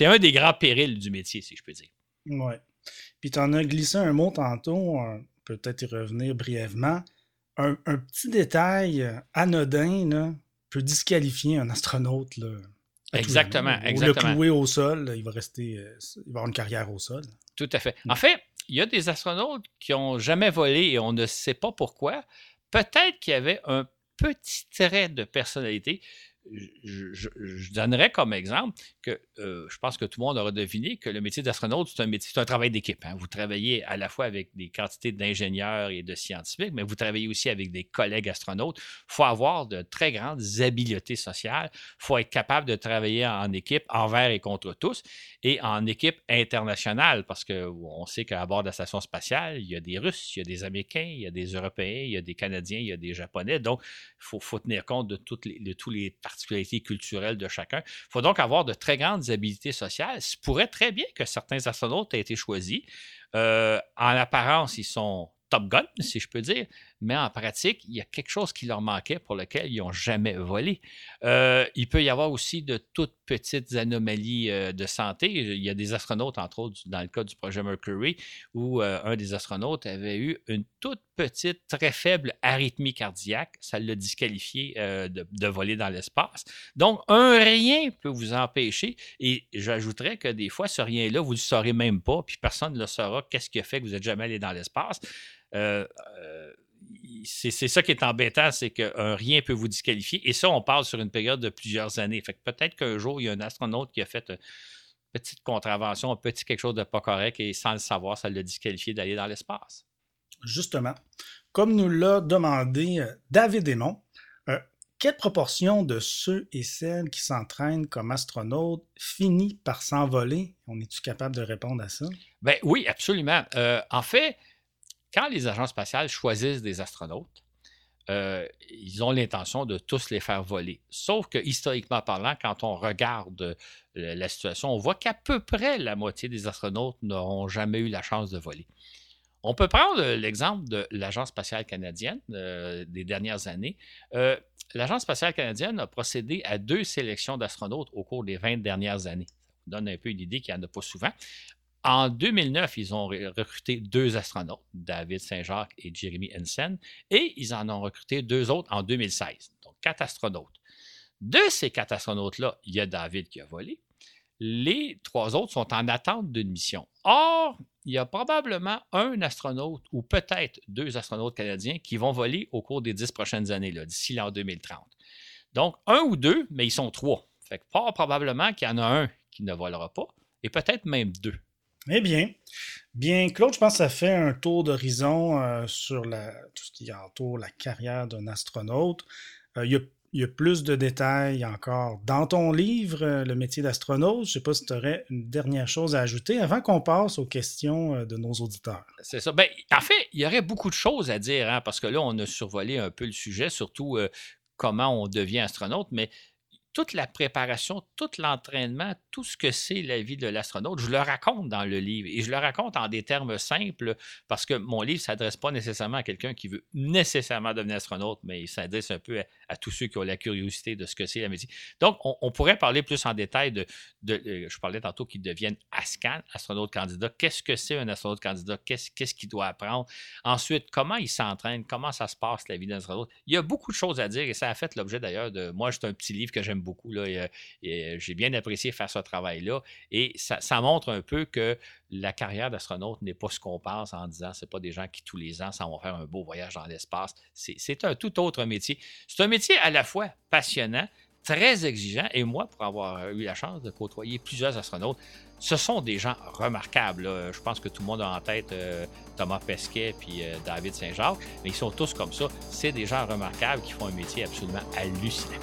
un des grands périls du métier, si je peux dire. Oui. Puis tu en as glissé un mot tantôt, peut-être y revenir brièvement. Un, petit détail anodin peut disqualifier un astronaute. Là. Exactement, exactement. le clouer au sol, il va rester, euh, il va avoir une carrière au sol. Tout à fait. En fait, il y a des astronautes qui n'ont jamais volé et on ne sait pas pourquoi. Peut-être qu'il y avait un petit trait de personnalité je, donnerais comme exemple que euh, je pense que tout le monde aura deviné que le métier d'astronaute, c'est un métier, c'est un travail d'équipe. Hein. Vous travaillez à la fois avec des quantités d'ingénieurs et de scientifiques, mais vous travaillez aussi avec des collègues astronautes. Il faut avoir de très grandes habiletés sociales. Il faut être capable de travailler en équipe envers et contre tous et en équipe internationale parce qu'on sait qu'à bord de la station spatiale, il y a des Russes, il y a des Américains, il y a des Européens, il y a des Canadiens, il y a des Japonais. Donc, il faut, tenir compte de, toutes les, tous les particularités culturelles de chacun. Il faut donc avoir de très grandes habiletés sociales. Il pourrait très bien que certains astronautes aient été choisis. Euh, en apparence, ils sont Top Gun, si je peux dire, mais en pratique, il y a quelque chose qui leur manquait pour lequel ils n'ont jamais volé. Euh, il peut y avoir aussi de toutes petites anomalies euh, de santé. Il y a des astronautes, entre autres, dans le cas du projet Mercury, où euh, un des astronautes avait eu une toute petite, très faible arythmie cardiaque. Ça l'a disqualifié de, de, voler dans l'espace. Donc, un rien peut vous empêcher. Et j'ajouterais que des fois, ce rien-là, vous ne le saurez même pas, puis personne ne le saura. Qu'est-ce qui a fait que vous n'êtes jamais allé dans l'espace? Euh, euh, c'est ça qui est embêtant, c'est qu'un rien peut vous disqualifier. Et ça, on parle sur une période de plusieurs années. Fait que peut-être qu'un jour, il y a un astronaute qui a fait une petite contravention, un petit quelque chose de pas correct, et sans le savoir, ça l'a disqualifié d'aller dans l'espace. Justement, comme nous l'a demandé euh, David Aymon, quelle proportion de ceux et celles qui s'entraînent comme astronautes finit par s'envoler? On est-tu capable de répondre à ça? Ben oui, absolument. en fait, quand les agences spatiales choisissent des astronautes, euh, ils ont l'intention de tous les faire voler. Sauf que, historiquement parlant, quand on regarde euh, la situation, on voit qu'à peu près la moitié des astronautes n'auront jamais eu la chance de voler. On peut prendre l'exemple de l'Agence spatiale canadienne euh, des dernières années. L'Agence spatiale canadienne a procédé à deux sélections d'astronautes au cours des 20 dernières années. Ça donne un peu une idée qu'il n'y en a pas souvent. En 2009, ils ont recruté deux astronautes, David Saint-Jacques et Jeremy Hensen, et ils en ont recruté deux autres en 2016, donc quatre astronautes. De ces quatre astronautes-là, il y a David qui a volé. Les trois autres sont en attente d'une mission. Or, il y a probablement un astronaute ou peut-être deux astronautes canadiens qui vont voler au cours des dix prochaines années, d'ici l'an 2030. Donc, un ou deux, mais ils sont trois. Fait que pas probablement qu'il y en a un qui ne volera pas, et peut-être même deux. Eh bien, bien, Claude, je pense que ça fait un tour d'horizon euh, sur tout ce qui entoure la carrière d'un astronaute. Euh, il, y a, plus de détails encore dans ton livre, euh, Le métier d'astronaute. Je ne sais pas si tu aurais une dernière chose à ajouter avant qu'on passe aux questions de nos auditeurs. C'est ça. Ben, en fait, il y aurait beaucoup de choses à dire, hein, parce que là, on a survolé un peu le sujet, surtout comment on devient astronaute, mais toute la préparation, tout l'entraînement, tout ce que c'est la vie de l'astronaute, je le raconte dans le livre et je le raconte en des termes simples parce que mon livre ne s'adresse pas nécessairement à quelqu'un qui veut nécessairement devenir astronaute, mais il s'adresse un peu à, tous ceux qui ont la curiosité de ce que c'est la métier. Donc, on, pourrait parler plus en détail de, euh, je parlais tantôt qu'ils deviennent ASCAN, astronaute candidat. Qu'est-ce que c'est un astronaute candidat? Qu'est-ce qu'il doit apprendre? Ensuite, comment il s'entraîne? Comment ça se passe la vie d'un astronaute? Il y a beaucoup de choses à dire et ça a fait l'objet d'ailleurs de, moi, c'est un petit livre que j'aime beaucoup. Là, et, euh, j'ai bien apprécié faire ce travail-là. Et ça, montre un peu que la carrière d'astronaute n'est pas ce qu'on pense en disant c'est pas des gens qui tous les ans s'en vont faire un beau voyage dans l'espace. C'est un tout autre métier. C'est un métier à la fois passionnant, très exigeant. Et moi, pour avoir eu la chance de côtoyer plusieurs astronautes, ce sont des gens remarquables. Je pense que tout le monde a en tête euh, Thomas Pesquet puis euh, David Saint-Jacques, mais ils sont tous comme ça. C'est des gens remarquables qui font un métier absolument hallucinant.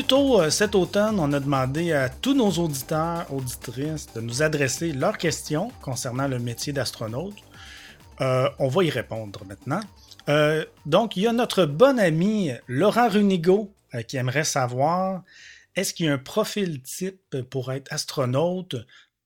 Plus tôt euh, cet automne, on a demandé à tous nos auditeurs, auditrices, de nous adresser leurs questions concernant le métier d'astronaute. Euh, on va y répondre maintenant. Euh, donc, il y a notre bon ami Laurent Runigo qui aimerait savoir est-ce qu'il y a un profil type pour être astronaute?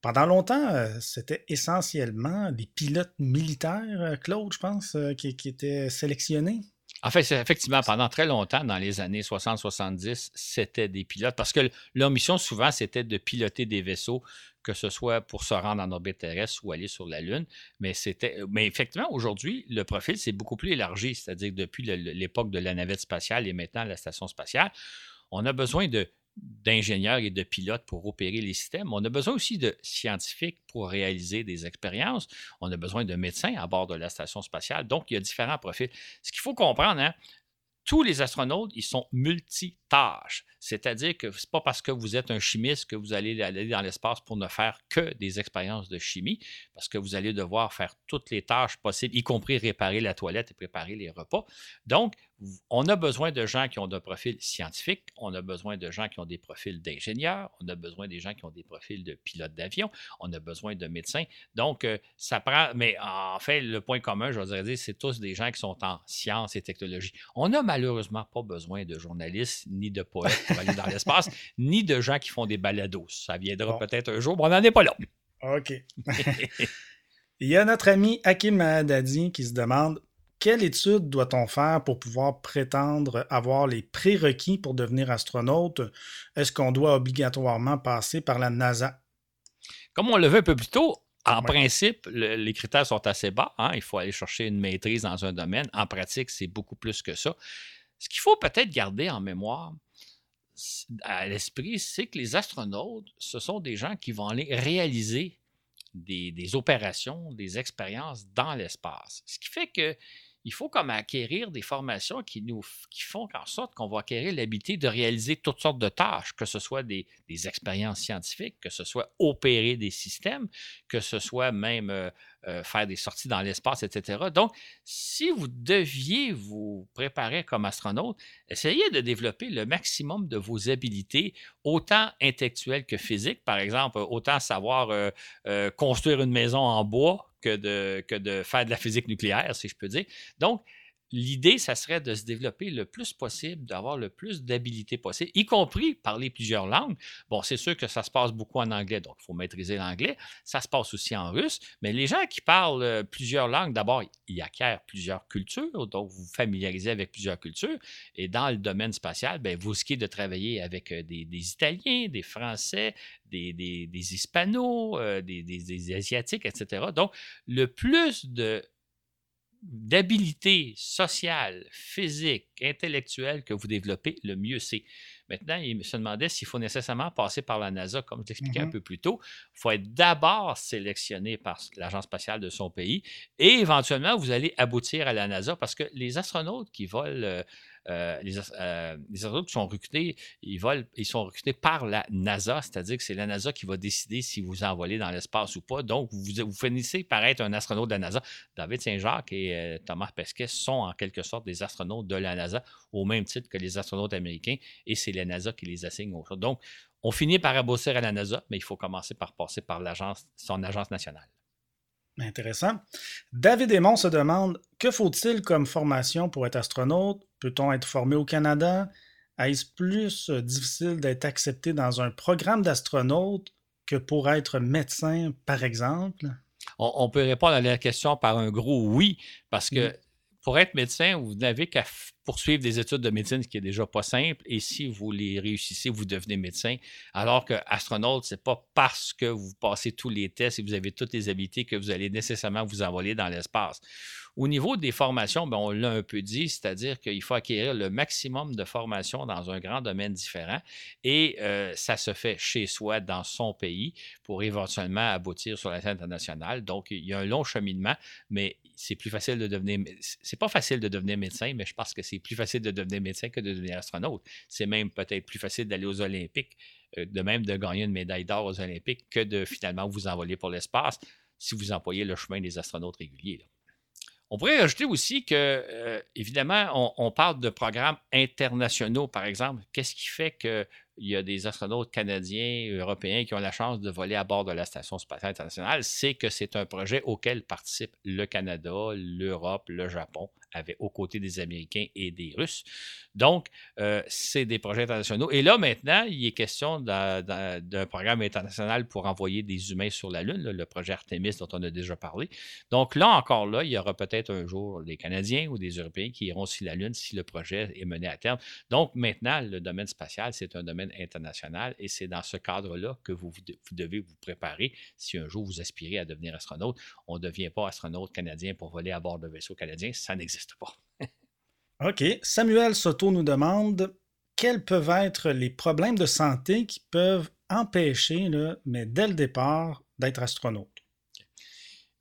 Pendant longtemps, c'était essentiellement des pilotes militaires, Claude, je pense, qui, qui étaient sélectionnés. En fait, effectivement, pendant très longtemps, dans les années 60-70, c'était des pilotes, parce que leur mission, souvent, c'était de piloter des vaisseaux, que ce soit pour se rendre en orbite terrestre ou aller sur la Lune. Mais, mais effectivement, aujourd'hui, le profil s'est beaucoup plus élargi, c'est-à-dire depuis l'époque de la navette spatiale et maintenant la station spatiale, on a besoin de d'ingénieurs et de pilotes pour opérer les systèmes. On a besoin aussi de scientifiques pour réaliser des expériences. On a besoin de médecins à bord de la station spatiale. Donc, il y a différents profils. Ce qu'il faut comprendre, hein, tous les astronautes, ils sont multitâches. C'est-à-dire que ce n'est pas parce que vous êtes un chimiste que vous allez aller dans l'espace pour ne faire que des expériences de chimie, parce que vous allez devoir faire toutes les tâches possibles, y compris réparer la toilette et préparer les repas. Donc, on a besoin de gens qui ont des profils scientifiques, on a besoin de gens qui ont des profils d'ingénieurs, on a besoin des gens qui ont des profils de pilotes d'avion, on a besoin de médecins. Donc, euh, ça prend, mais en fait, le point commun, je voudrais dire, c'est tous des gens qui sont en sciences et technologies. On n'a malheureusement pas besoin de journalistes ni de poètes pour aller dans l'espace, ni de gens qui font des balados. Ça viendra peut-être un jour, mais on n'en est pas là. OK. Il y a notre ami Hakim Mahadadi qui se demande quelle étude doit-on faire pour pouvoir prétendre avoir les prérequis pour devenir astronaute? Est-ce qu'on doit obligatoirement passer par la NASA? Comme on le veut un peu plus tôt, en principe, les critères sont assez bas. Hein. Il faut aller chercher une maîtrise dans un domaine. En pratique, c'est beaucoup plus que ça. Ce qu'il faut peut-être garder en mémoire, à l'esprit, c'est que les astronautes, ce sont des gens qui vont aller réaliser des, des opérations, des expériences dans l'espace. Ce qui fait que il faut comme acquérir des formations qui font en sorte qu'on va acquérir l'habilité de réaliser toutes sortes de tâches, que ce soit des, expériences scientifiques, que ce soit opérer des systèmes, que ce soit même euh, euh, faire des sorties dans l'espace, etc. Donc, si vous deviez vous préparer comme astronaute, essayez de développer le maximum de vos habilités, autant intellectuelles que physiques. Par exemple, autant savoir euh, construire une maison en bois que de, que de faire de la physique nucléaire, si je peux dire. Donc, l'idée, ça serait de se développer le plus possible, d'avoir le plus d'habilité possible, y compris parler plusieurs langues. Bon, c'est sûr que ça se passe beaucoup en anglais, donc il faut maîtriser l'anglais. Ça se passe aussi en russe, mais les gens qui parlent euh, plusieurs langues, d'abord, ils acquièrent plusieurs cultures, donc vous vous familiarisez avec plusieurs cultures. Et dans le domaine spatial, bien, vous risquez de travailler avec euh, des, Italiens, des Français, des, des, euh, des, des Asiatiques, etc. Donc, le plus de d'habilité sociale, physique, intellectuelle que vous développez, le mieux c'est. Maintenant, il se demandait s'il faut nécessairement passer par la NASA, comme je t'expliquais un mm-hmm. peu plus tôt. Il faut être d'abord sélectionné par l'Agence spatiale de son pays et éventuellement, vous allez aboutir à la NASA parce que les astronautes qui volent euh, les, euh, les, astronautes qui sont recrutés, ils, volent, ils sont recrutés par la NASA, c'est-à-dire que c'est la NASA qui va décider si vous envolez dans l'espace ou pas. Donc, vous, vous finissez par être un astronaute de la NASA. David Saint-Jacques et euh, Thomas Pesquet sont en quelque sorte des astronautes de la NASA, au même titre que les astronautes américains, et c'est la NASA qui les assigne aux Donc, on finit par aboutir à la NASA, mais il faut commencer par passer par l'agence, son agence nationale. Intéressant. David Aymon se demande Que faut-il comme formation pour être astronaute? Peut-on être formé au Canada? Est-ce plus euh, difficile d'être accepté dans un programme d'astronaute que pour être médecin, par exemple? On, peut répondre à la question par un gros oui, parce que mm. pour être médecin, vous n'avez qu'à poursuivre des études de médecine, ce qui est déjà pas simple. Et si vous les réussissez, vous devenez médecin. Alors que astronaute, c'est pas parce que vous passez tous les tests et vous avez toutes les habiletés que vous allez nécessairement vous envoler dans l'espace. Au niveau des formations, ben, on l'a un peu dit, c'est-à-dire qu'il faut acquérir le maximum de formations dans un grand domaine différent et euh, ça se fait chez soi, dans son pays, pour éventuellement aboutir sur la scène internationale. Donc, il y a un long cheminement, mais c'est plus facile de devenir. C'est pas facile de devenir médecin, mais je pense que c'est plus facile de devenir médecin que de devenir astronaute. C'est même peut-être plus facile d'aller aux Olympiques, euh, de même de gagner une médaille d'or aux Olympiques, que de finalement vous envoler pour l'espace si vous employez le chemin des astronautes réguliers. On pourrait ajouter aussi que, euh, évidemment, on, parle de programmes internationaux, par exemple. Qu'est-ce qui fait qu'il y a des astronautes canadiens, européens qui ont la chance de voler à bord de la Station spatiale internationale? C'est que c'est un projet auquel participent le Canada, l'Europe, le Japon avait aux côtés des Américains et des Russes. Donc, euh, c'est des projets internationaux. Et là, maintenant, il est question d'un programme international pour envoyer des humains sur la Lune, le projet Artemis dont on a déjà parlé. Donc là, encore là, il y aura peut-être un jour des Canadiens ou des Européens qui iront sur la Lune si le projet est mené à terme. Donc maintenant, le domaine spatial, c'est un domaine international et c'est dans ce cadre-là que vous, vous devez vous préparer si un jour vous aspirez à devenir astronaute. On ne devient pas astronaute canadien pour voler à bord de vaisseau canadien, ça n'existe pas. OK. Samuel Soto nous demande quels peuvent être les problèmes de santé qui peuvent empêcher, mais dès le départ, d'être astronaute?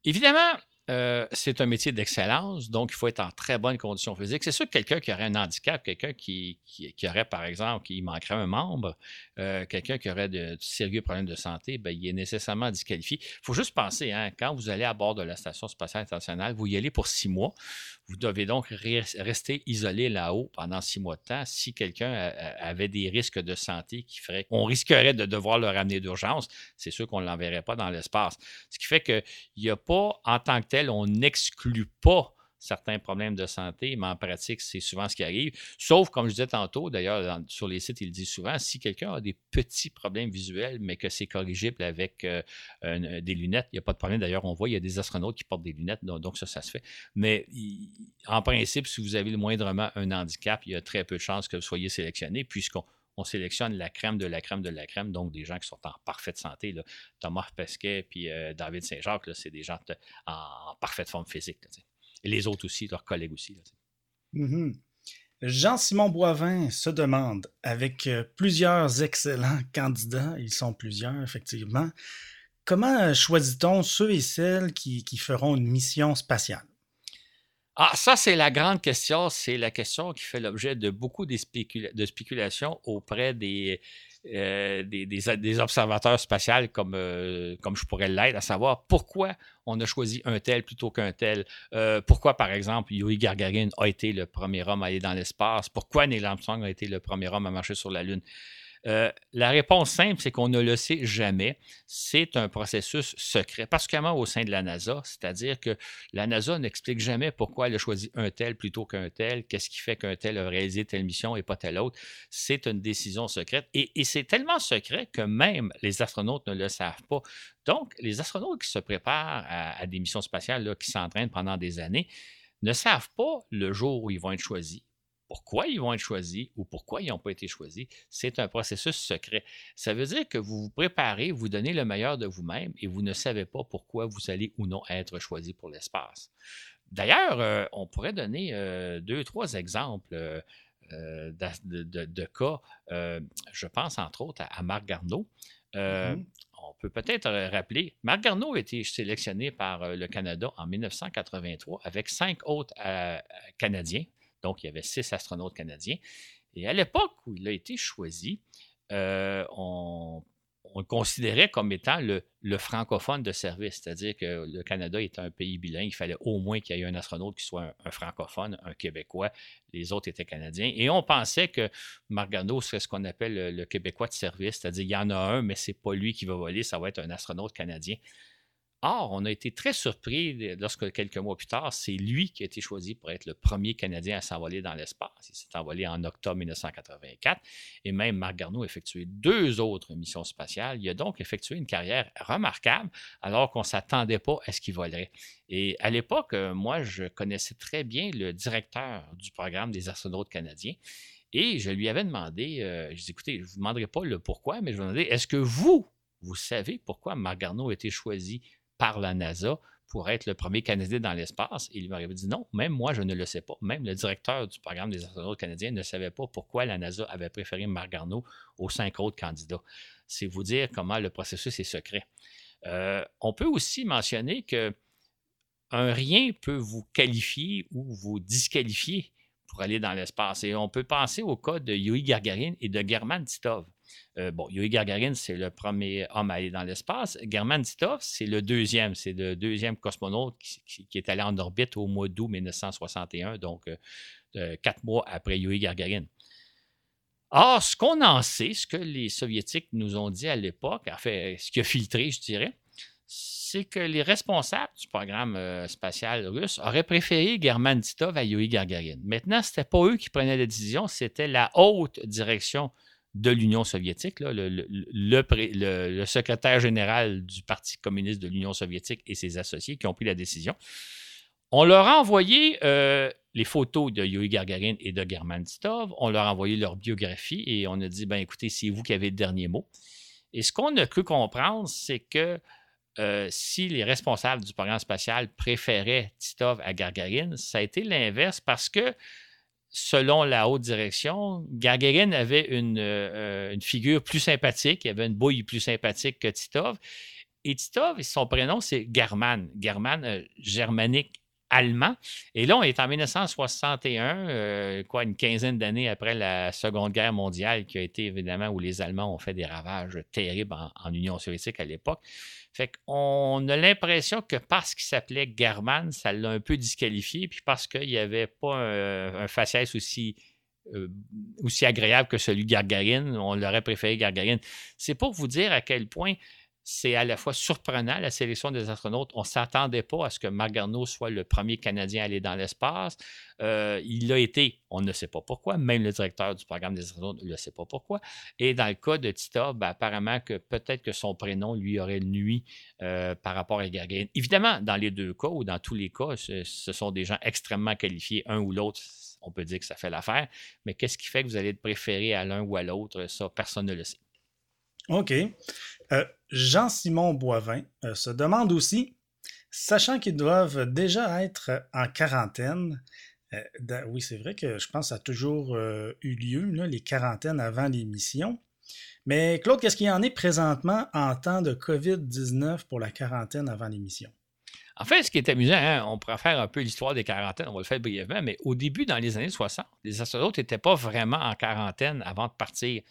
Évidemment, euh, c'est un métier d'excellence, donc il faut être en très bonne condition physique. C'est sûr que quelqu'un qui aurait un handicap, quelqu'un qui, aurait, par exemple, qui manquerait un membre, euh, quelqu'un qui aurait de, sérieux problèmes de santé, ben, il est nécessairement disqualifié. Il faut juste penser, hein, quand vous allez à bord de la Station spatiale internationale, vous y allez pour six mois. Vous devez donc rester isolé là-haut pendant six mois de temps. Si quelqu'un avait des risques de santé qui ferait qu'on risquerait de devoir le ramener d'urgence, c'est sûr qu'on ne l'enverrait pas dans l'espace. Ce qui fait qu'il n'y a pas, en tant que on n'exclut pas certains problèmes de santé, mais en pratique, c'est souvent ce qui arrive. Sauf, comme je disais tantôt, d'ailleurs, sur les sites, il dit souvent, si quelqu'un a des petits problèmes visuels, mais que c'est corrigible avec euh, des lunettes, il n'y a pas de problème. D'ailleurs, on voit, il y a des astronautes qui portent des lunettes, donc, ça, ça se fait. Mais en principe, si vous avez le moindrement un handicap, il y a très peu de chances que vous soyez sélectionné, puisqu'on sélectionne la crème de la crème de la crème, donc des gens qui sont en parfaite santé. Thomas Pesquet puis euh, David Saint-Jacques, c'est des gens en, parfaite forme physique. Et les autres aussi, leurs collègues aussi. Mm-hmm. Jean-Simon Boivin se demande, avec euh, plusieurs excellents candidats, ils sont plusieurs effectivement, comment choisit-on ceux et celles qui, feront une mission spatiale? Ah, ça, c'est la grande question. C'est la question qui fait l'objet de beaucoup de spéculations auprès des, euh, observateurs spatials comme, euh, comme je pourrais l'être, à savoir pourquoi on a choisi un tel plutôt qu'un tel. Euh, pourquoi, par exemple, Yuri Gagarin a été le premier homme à aller dans l'espace? Pourquoi Neil Armstrong a été le premier homme à marcher sur la Lune? Euh, la réponse simple, c'est qu'on ne le sait jamais. C'est un processus secret, particulièrement au sein de la NASA, c'est-à-dire que la NASA n'explique jamais pourquoi elle a choisi un tel plutôt qu'un tel, qu'est-ce qui fait qu'un tel a réalisé telle mission et pas telle autre. C'est une décision secrète et, c'est tellement secret que même les astronautes ne le savent pas. Donc, les astronautes qui se préparent à, des missions spatiales, qui s'entraînent pendant des années, ne savent pas le jour où ils vont être choisis pourquoi ils vont être choisis ou pourquoi ils n'ont pas été choisis, c'est un processus secret. Ça veut dire que vous vous préparez, vous donnez le meilleur de vous-même et vous ne savez pas pourquoi vous allez ou non être choisi pour l'espace. D'ailleurs, euh, on pourrait donner euh, deux, trois exemples. Euh, de, cas, je pense entre autres à, Marc Garneau. Mm-hmm. On peut peut-être rappeler, Marc Garneau a été sélectionné par le Canada en 1983 avec cinq autres Canadiens, donc, il y avait six astronautes canadiens. Et à l'époque où il a été choisi, euh, on, le considérait comme étant le, francophone de service, c'est-à-dire que le Canada était un pays bilingue, il fallait au moins qu'il y ait un astronaute qui soit un, francophone, un Québécois, les autres étaient Canadiens. Et on pensait que Margano serait ce qu'on appelle le, Québécois de service, c'est-à-dire il y en a un, mais ce n'est pas lui qui va voler, ça va être un astronaute canadien. Or, on a été très surpris lorsque quelques mois plus tard, c'est lui qui a été choisi pour être le premier Canadien à s'envoler dans l'espace. Il s'est envolé en octobre 1984 et même Marc Garneau a effectué deux autres missions spatiales. Il a donc effectué une carrière remarquable alors qu'on ne s'attendait pas à ce qu'il volerait. Et à l'époque, euh, moi, je connaissais très bien le directeur du programme des astronautes canadiens. Et je lui avais demandé, euh, je dis, écoutez, je ne vous demanderai pas le pourquoi, mais je vous demandais, est-ce que vous, vous savez pourquoi Marc Garneau a été choisi par la NASA pour être le premier Canadien dans l'espace. Et il m'avait dit non, même moi, je ne le sais pas. Même le directeur du programme des astronautes canadiens ne savait pas pourquoi la NASA avait préféré Marc Garneau aux cinq autres candidats. C'est vous dire comment le processus est secret. Euh, on peut aussi mentionner que un rien peut vous qualifier ou vous disqualifier pour aller dans l'espace. Et on peut penser au cas de Yuri Gagarin et de German Titov. Euh, bon, Yuri Gagarin, c'est le premier homme à aller dans l'espace. German Titov, c'est le deuxième. C'est le deuxième cosmonaute qui, est allé en orbite au mois d'août 1961, donc euh, euh, quatre mois après Yuri Gagarin. Or, ce qu'on en sait, ce que les Soviétiques nous ont dit à l'époque, enfin, ce qui a filtré, je dirais, c'est que les responsables du programme spatial russe auraient préféré German Titov à Yuri Gagarin. Maintenant, ce n'était pas eux qui prenaient la décision, c'était la haute direction de l'Union soviétique, le, secrétaire général du Parti communiste de l'Union soviétique et ses associés qui ont pris la décision. On leur a envoyé euh, les photos de Yuri Gagarin et de German Titov, on leur a envoyé leur biographie et on a dit, ben écoutez, c'est vous qui avez le dernier mot. Et ce qu'on a cru comprendre, c'est que euh, si les responsables du programme spatial préféraient Titov à Gagarin, ça a été l'inverse parce que selon la haute direction, Gagarin avait une, euh, une, figure plus sympathique, il avait une bouille plus sympathique que Titov. Et Titov, son prénom, c'est German, German euh, germanique allemand. Et là, on est en 1961, euh, quoi, une quinzaine d'années après la Seconde Guerre mondiale, qui a été évidemment où les Allemands ont fait des ravages terribles en, Union soviétique à l'époque. Fait qu'on a l'impression que parce qu'il s'appelait German, ça l'a un peu disqualifié, puis parce qu'il n'y avait pas un, faciès aussi euh, aussi agréable que celui de Gargarine. On l'aurait préféré Gargarine. C'est pour vous dire à quel point c'est à la fois surprenant, la sélection des astronautes. On ne s'attendait pas à ce que Marc soit le premier Canadien à aller dans l'espace. Euh, il l'a été, on ne sait pas pourquoi. Même le directeur du programme des astronautes ne sait pas pourquoi. Et dans le cas de Tita, ben, apparemment que peut-être que son prénom lui aurait nuit euh, par rapport à Gagarin. Évidemment, dans les deux cas ou dans tous les cas, ce, ce sont des gens extrêmement qualifiés, un ou l'autre on peut dire que ça fait l'affaire, mais qu'est-ce qui fait que vous allez être préféré à l'un ou à l'autre? Ça, personne ne le sait. OK. Euh, Jean-Simon Boivin euh, se demande aussi, sachant qu'ils doivent déjà être en quarantaine, euh, oui, c'est vrai que je pense que ça a toujours eu lieu, les quarantaines avant l'émission. Mais Claude, qu'est-ce qu'il y en est présentement en temps de COVID-19 pour la quarantaine avant l'émission? En fait, ce qui est amusant, hein, on pourrait faire un peu l'histoire des quarantaines, on va le faire brièvement, mais au début, dans les années 60, les astronautes n'étaient pas vraiment en quarantaine avant de partir.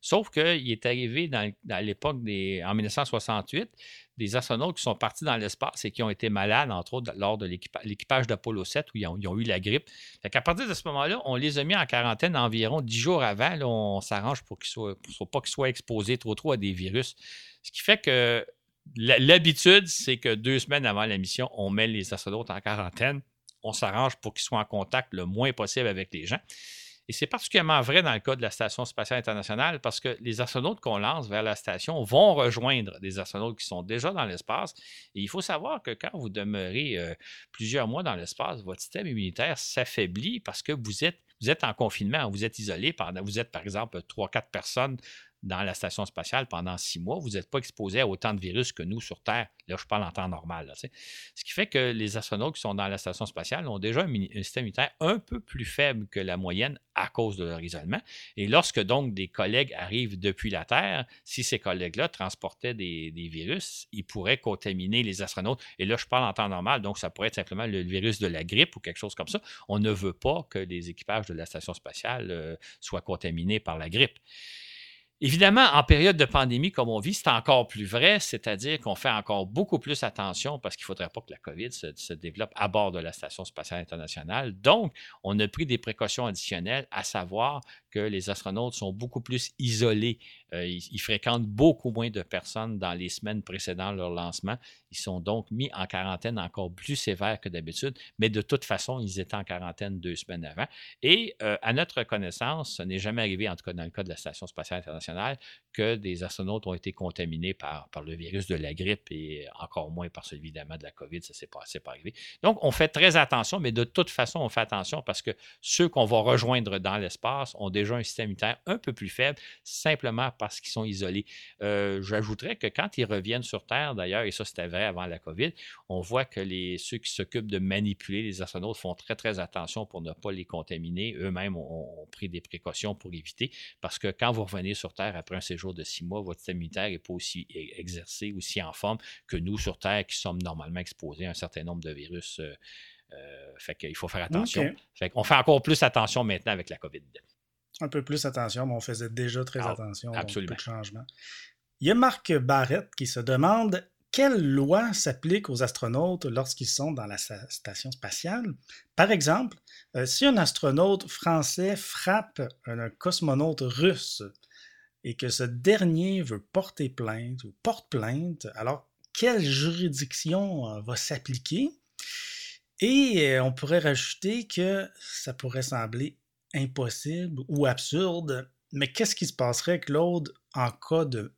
Sauf qu'il est arrivé dans, l'époque en 1968, des astronautes qui sont partis dans l'espace et qui ont été malades, entre autres, lors de l'équipage d'Apollo 7 où ils ont, eu la grippe. À partir de ce moment-là, on les a mis en quarantaine environ dix jours avant. on s'arrange pour qu'ils soient, pas exposés trop trop à des virus. Ce qui fait que l'habitude, c'est que deux semaines avant la mission, on met les astronautes en quarantaine. On s'arrange pour qu'ils soient en contact le moins possible avec les gens. Et c'est particulièrement vrai dans le cas de la Station spatiale internationale parce que les astronautes qu'on lance vers la station vont rejoindre des astronautes qui sont déjà dans l'espace. Et il faut savoir que quand vous demeurez euh, plusieurs mois dans l'espace, votre système immunitaire s'affaiblit parce que vous êtes, vous êtes en confinement, vous êtes isolé pendant, vous êtes par exemple trois, quatre personnes dans la station spatiale pendant six mois, vous n'êtes pas exposé à autant de virus que nous sur Terre. Là, je parle en temps normal. Ce qui fait que les astronautes qui sont dans la station spatiale ont déjà un, système immunitaire un peu plus faible que la moyenne à cause de leur isolement. Et lorsque donc des collègues arrivent depuis la Terre, si ces collègues-là transportaient des, virus, ils pourraient contaminer les astronautes. Et là, je parle en temps normal, donc ça pourrait être simplement le virus de la grippe ou quelque chose comme ça. On ne veut pas que les équipages de la station spatiale euh, soient contaminés par la grippe. Évidemment, en période de pandémie comme on vit, c'est encore plus vrai, c'est-à-dire qu'on fait encore beaucoup plus attention parce qu'il ne faudrait pas que la COVID se, développe à bord de la Station spatiale internationale. Donc, on a pris des précautions additionnelles, à savoir que les astronautes sont beaucoup plus isolés. Euh, ils, fréquentent beaucoup moins de personnes dans les semaines précédant leur lancement. Ils sont donc mis en quarantaine encore plus sévère que d'habitude, mais de toute façon, ils étaient en quarantaine deux semaines avant. Et euh, à notre connaissance, ce n'est jamais arrivé, en tout cas dans le cas de la Station spatiale internationale, que des astronautes ont été contaminés par, le virus de la grippe et encore moins par celui évidemment de la COVID. Ça s'est pas, pas arrivé. Donc, on fait très attention, mais de toute façon, on fait attention parce que ceux qu'on va rejoindre dans l'espace ont déjà un système immunitaire un peu plus faible, simplement parce qu'ils sont isolés. Euh, j'ajouterais que quand ils reviennent sur Terre, d'ailleurs, et ça c'était vrai avant la COVID, on voit que les, ceux qui s'occupent de manipuler les astronautes font très, très attention pour ne pas les contaminer. Eux-mêmes ont, pris des précautions pour éviter, parce que quand vous revenez sur Terre après un séjour de six mois, votre système immunitaire n'est pas aussi e, exercé, aussi en forme que nous sur Terre qui sommes normalement exposés à un certain nombre de virus. Euh, euh, fait qu'il faut faire attention. Fait qu'on fait encore plus attention maintenant avec la COVID un peu plus attention, mais on faisait déjà très ah, attention. Absolument. de changement. Il y a Marc Barrett qui se demande quelle loi s'applique aux astronautes lorsqu'ils sont dans la station spatiale? Par exemple, euh, si un astronaute français frappe un cosmonaute russe et que ce dernier veut porter plainte ou porte plainte, alors quelle juridiction va s'appliquer? Et on pourrait rajouter que ça pourrait sembler impossible ou absurde, mais qu'est-ce qui se passerait, Claude, en cas de,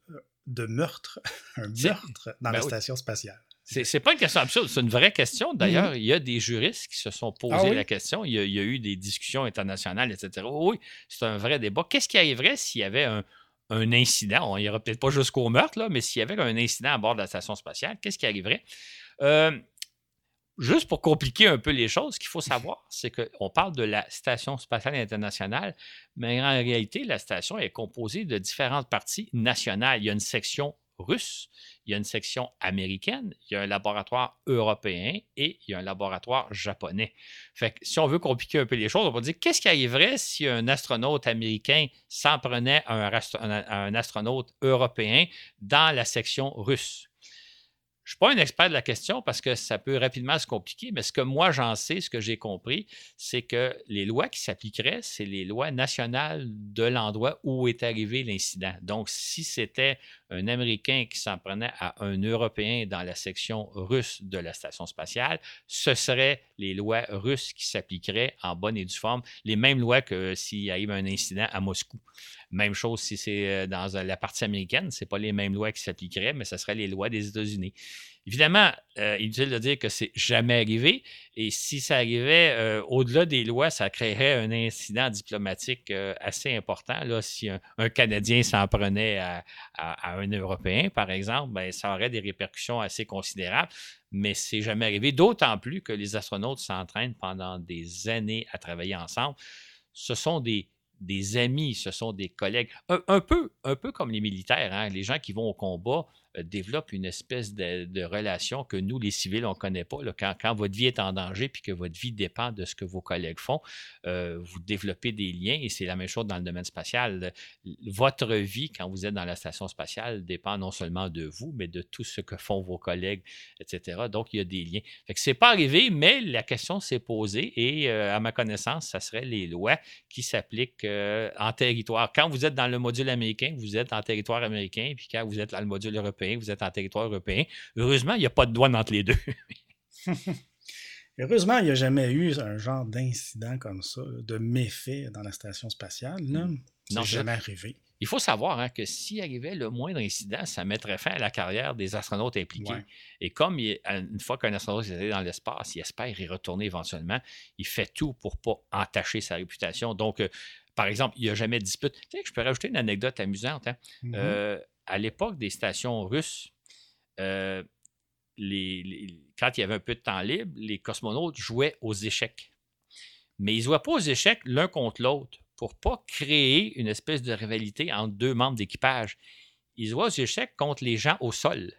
de meurtre, un meurtre dans ben la station spatiale? C'est pas une question absurde, c'est une vraie question. D'ailleurs, mm-hmm. il y a des juristes qui se sont posés ah la question. Il y, a, eu des discussions internationales, etc. Oui, c'est un vrai débat. Qu'est-ce qui arriverait s'il y avait un, incident? On ira peut-être pas jusqu'au meurtre, là, mais s'il y avait un incident à bord de la station spatiale, qu'est-ce qui arriverait? Euh, juste pour compliquer un peu les choses, ce qu'il faut savoir, c'est qu'on parle de la Station spatiale internationale, mais en réalité, la station est composée de différentes parties nationales. Il y a une section il y a une section américaine, il y a un laboratoire européen et il y a un laboratoire japonais. Fait que si on veut compliquer un peu les choses, on va dire qu'est-ce qui arriverait si un astronaute américain s'en prenait à un astronaute européen dans la section russe? Je ne suis pas un expert de la question parce que ça peut rapidement se compliquer, mais ce que moi j'en sais, ce que j'ai compris, c'est que les lois qui s'appliqueraient, c'est les lois nationales de l'endroit où est arrivé l'incident. Donc, si c'était un Américain qui s'en prenait à un Européen dans la section russe de la station spatiale, ce seraient les lois russes qui s'appliqueraient en bonne et due forme, les mêmes lois que s'il arrive un incident à Moscou. Même chose si c'est euh, dans la partie américaine, ce pas les mêmes lois qui s'appliqueraient, mais ce seraient les lois des États-Unis. Évidemment, euh, inutile de dire que c'est jamais arrivé. Et si ça arrivait euh, au-delà des lois, ça créerait un incident diplomatique euh, assez important. Là, si un, Canadien s'en prenait à, un Européen, par exemple, ben, ça aurait des répercussions assez considérables. Mais c'est jamais arrivé. D'autant plus que les astronautes s'entraînent pendant des années à travailler ensemble. Ce sont des des amis, ce sont des collègues. Un, peu, un peu comme les militaires, hein. les gens qui vont au combat euh, développent une espèce de, relation que nous, les civils, on ne connaît pas. Quand, votre vie est en danger puis que votre vie dépend de ce que vos collègues font, euh, vous développez des liens et c'est la même chose dans le domaine spatial. Votre vie, quand vous êtes dans la station spatiale, dépend non seulement de vous, mais de tout ce que font vos collègues, etc. Donc, il y a des liens. Ce n'est pas arrivé, mais la question s'est posée et euh, à ma connaissance, ça serait les lois qui s'appliquent en territoire. Quand vous êtes dans le module américain, vous êtes en territoire américain, puis quand vous êtes dans le module européen, vous êtes en territoire européen. Heureusement, il n'y a pas de douane entre les deux. Heureusement, il n'y a jamais eu un genre d'incident comme ça, de méfait dans la station spatiale. Non, n'est jamais arrivé. Il faut savoir hein, que s'il arrivait le moindre incident, ça mettrait fin à la carrière des astronautes impliqués. Et comme une fois qu'un astronaute est dans l'espace, il espère y retourner éventuellement, il fait tout pour ne pas entacher sa réputation. Donc, euh, par exemple, il n'y a jamais de dispute. Tu sais, je peux rajouter une anecdote amusante. Hein. Mm-hmm. Euh, à l'époque des stations russes, euh, quand il y avait un peu de temps libre, les cosmonautes jouaient aux échecs. Mais ils ne jouaient pas aux échecs l'un contre l'autre pour ne pas créer une espèce de rivalité entre deux membres d'équipage. Ils jouaient aux échecs contre les gens au sol.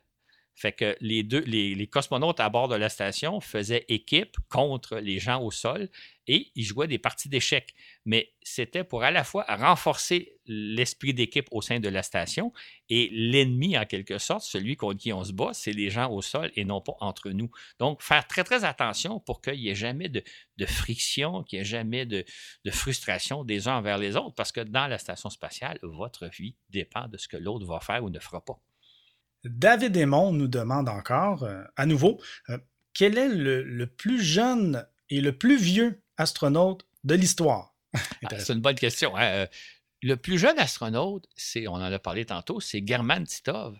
Fait que les deux, les, cosmonautes à bord de la station faisaient équipe contre les gens au sol et ils jouaient des parties d'échecs. Mais c'était pour à la fois renforcer l'esprit d'équipe au sein de la station et l'ennemi, en quelque sorte, celui contre qui on se bat, c'est les gens au sol et non pas entre nous. Donc, faire très, très attention pour qu'il n'y ait jamais de, friction, qu'il n'y ait jamais de, de, frustration des uns envers les autres, parce que dans la station spatiale, votre vie dépend de ce que l'autre va faire ou ne fera pas. David Aymon nous demande encore, euh, à nouveau, euh, quel est le, plus jeune et le plus vieux astronaute de l'histoire? Ah, c'est une bonne question. Hein. Euh, le plus jeune astronaute, c'est, on en a parlé tantôt, c'est German Titov,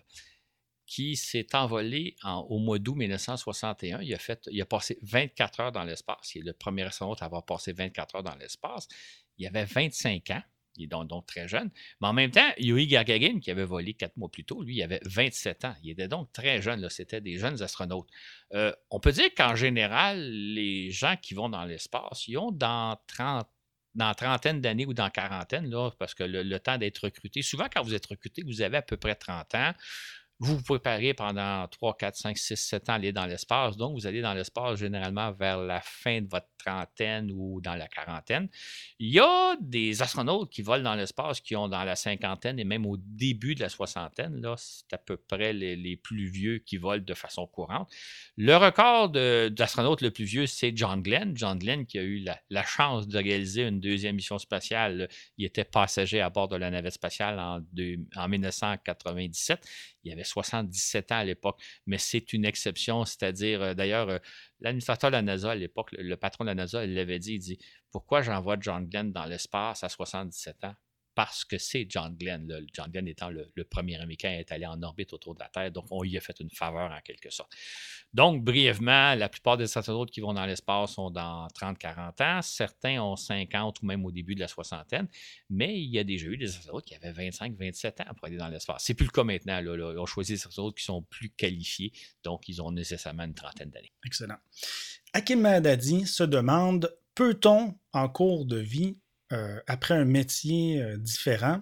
qui s'est envolé au mois d'août 1961. Il a, fait, il a passé 24 heures dans l'espace. Il est le premier astronaute à avoir passé 24 heures dans l'espace. Il avait 25 ans. Il est donc, très jeune. Mais en même temps, Yuri Gagarin, qui avait volé quatre mois plus tôt, lui, il avait 27 ans. Il était donc très jeune. C'était des jeunes astronautes. Euh, on peut dire qu'en général, les gens qui vont dans l'espace, ils ont dans 30 dans trentaine d'années ou dans quarantaine, là, parce que le, le temps d'être recruté, souvent quand vous êtes recruté, vous avez à peu près 30 ans vous vous préparez pendant 3, 4, 5, 6, 7 ans à aller dans l'espace. Donc, vous allez dans l'espace généralement vers la fin de votre trentaine ou dans la quarantaine. Il y a des astronautes qui volent dans l'espace qui ont dans la cinquantaine et même au début de la soixantaine. C'est à peu près les, plus vieux qui volent de façon courante. Le record d'astronaute le plus vieux, c'est John Glenn. John Glenn qui a eu la, chance de réaliser une deuxième mission spatiale. Il était passager à bord de la navette spatiale en, en 1997. Il avait avait 77 ans à l'époque, mais c'est une exception, c'est-à-dire, d'ailleurs, l'administrateur de la NASA à l'époque, le, patron de la NASA, il l'avait dit, il dit, pourquoi j'envoie John Glenn dans l'espace à 77 ans? Parce que c'est John Glenn. John Glenn étant le, premier Américain à être allé en orbite autour de la Terre, donc on lui a fait une faveur en quelque sorte. Donc, brièvement, la plupart des astronautes qui vont dans l'espace sont dans 30-40 ans. Certains ont 50 ou même au début de la soixantaine, mais il y a déjà eu des astronautes qui avaient 25-27 ans pour aller dans l'espace. C'est plus le cas maintenant. Là, Ils ont choisi des astronautes qui sont plus qualifiés, donc ils ont nécessairement une trentaine d'années. Excellent. Hakim Mahadadi se demande peut-on, en cours de vie, euh, après un métier euh, différent,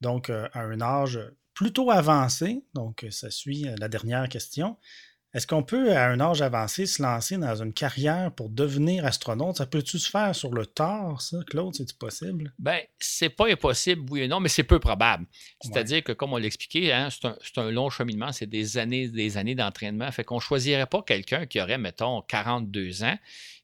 donc euh, à un âge plutôt avancé, donc ça suit la dernière question. Est-ce qu'on peut, à un âge avancé, se lancer dans une carrière pour devenir astronaute? Ça peut-tu se faire sur le tard, ça, Claude? C'est-tu possible? Ben, c'est pas impossible, oui et non, mais c'est peu probable. C'est-à-dire que, comme on l'expliquait, hein, c'est un, un, long cheminement, c'est des années des années d'entraînement. Fait qu'on choisirait pas quelqu'un qui aurait, mettons, 42 ans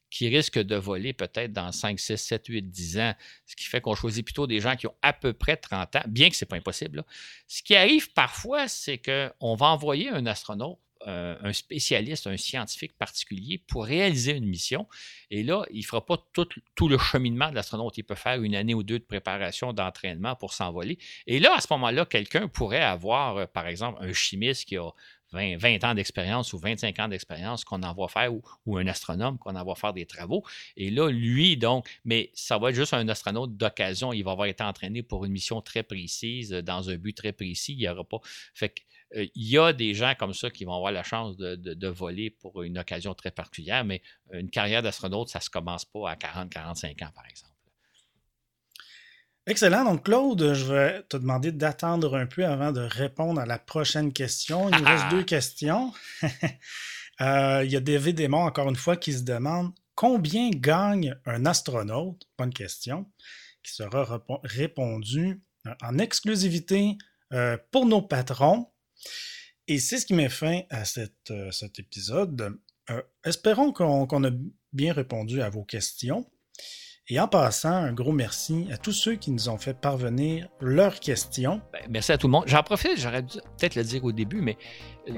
qui risquent de voler peut-être dans 5, 6, 7, 8, 10 ans, ce qui fait qu'on choisit plutôt des gens qui ont à peu près 30 ans, bien que ce n'est pas impossible. Ce qui arrive parfois, c'est qu'on va envoyer un astronaute euh, un spécialiste, un scientifique particulier pour réaliser une mission. Et là, il ne fera pas tout, le cheminement de l'astronaute. Il peut faire une année ou deux de préparation, d'entraînement pour s'envoler. Et là, à ce moment-là, quelqu'un pourrait avoir, euh, par exemple, un chimiste qui a 20, ans d'expérience ou 25 ans d'expérience qu'on envoie faire ou, un astronome qu'on envoie faire des travaux. Et là, lui, donc, mais ça va être juste un astronaute d'occasion. Il va avoir été entraîné pour une mission très précise, euh, dans un but très précis. Il n'y aura pas. Fait que, euh, il y a des gens comme ça qui vont avoir la chance de, voler pour une occasion très particulière, mais une carrière d'astronaute, ça ne se commence pas à 40-45 ans, par exemple. Excellent. Donc, Claude, je vais te demander d'attendre un peu avant de répondre à la prochaine question. Il nous reste deux questions. Euh, il y a David Desmond, encore une fois, qui se demande combien gagne un astronaute? Bonne question. Qui sera répondu euh, en exclusivité euh, pour nos patrons. Et c'est ce qui met fin à cet épisode. espérons qu'on a bien répondu à vos questions. Et en passant, un gros merci à tous ceux qui nous ont fait parvenir leurs questions. Ben, merci à tout le monde. J'en profite, j'aurais dû peut-être le dire au début, mais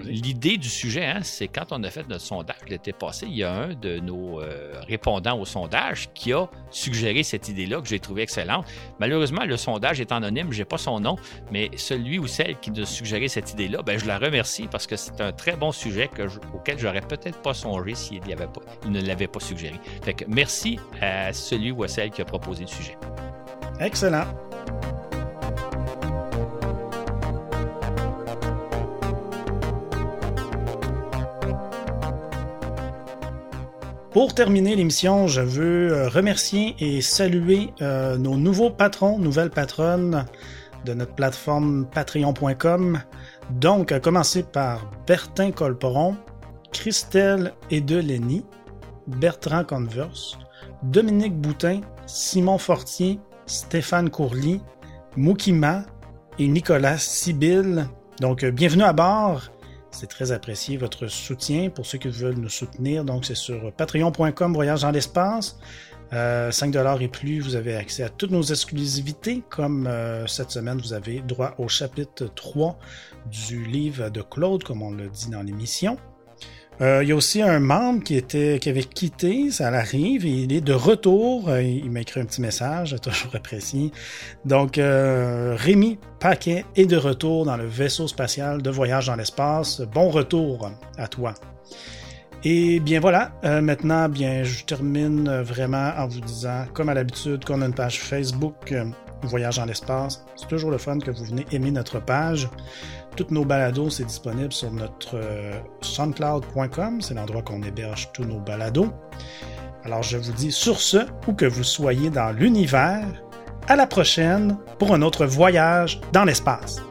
L'idée du sujet, hein, c'est quand on a fait notre sondage l'été passé, il y a un de nos euh, répondants au sondage qui a suggéré cette idée-là que j'ai trouvé excellente. Malheureusement, le sondage est anonyme, je n'ai pas son nom, mais celui ou celle qui nous a suggéré cette idée-là, ben, je la remercie parce que c'est un très bon sujet que je, auquel j'aurais peut-être pas songé s'il ne l'avait pas suggéré. Fait que merci à celui ou à celle qui a proposé le sujet. Excellent. Pour terminer l'émission, je veux euh, remercier et saluer euh, nos nouveaux patrons, nouvelles patronnes de notre plateforme patreon.com. Donc, à commencer par Bertin Colperon, Christelle Edelény, Bertrand Converse, Dominique Boutin, Simon Fortier, Stéphane Courly, Moukima et Nicolas Sibyl. Donc, euh, bienvenue à bord. C'est très apprécié votre soutien pour ceux qui veulent nous soutenir. Donc, c'est sur patreon.com Voyage dans l'espace. 5 euh, dollars et plus, vous avez accès à toutes nos exclusivités, comme euh, cette semaine, vous avez droit au chapitre 3 du livre de Claude, comme on l'a dit dans l'émission. Euh, il y a aussi un membre qui, était, qui avait quitté, ça arrive, il est de retour. Euh, il m'a écrit un petit message, toujours apprécié. Donc, euh, Rémi Paquet est de retour dans le vaisseau spatial de voyage dans l'espace. Bon retour à toi. Et bien voilà, maintenant, bien, je termine vraiment en vous disant, comme à l'habitude, qu'on a une page Facebook Voyage dans l'espace. C'est toujours le fun que vous venez aimer notre page. Toutes nos balados, c'est disponible sur notre euh, soundcloud.com. C'est l'endroit qu'on héberge tous nos balados. Alors je vous dis sur ce, où que vous soyez dans l'univers, à la prochaine pour un autre voyage dans l'espace.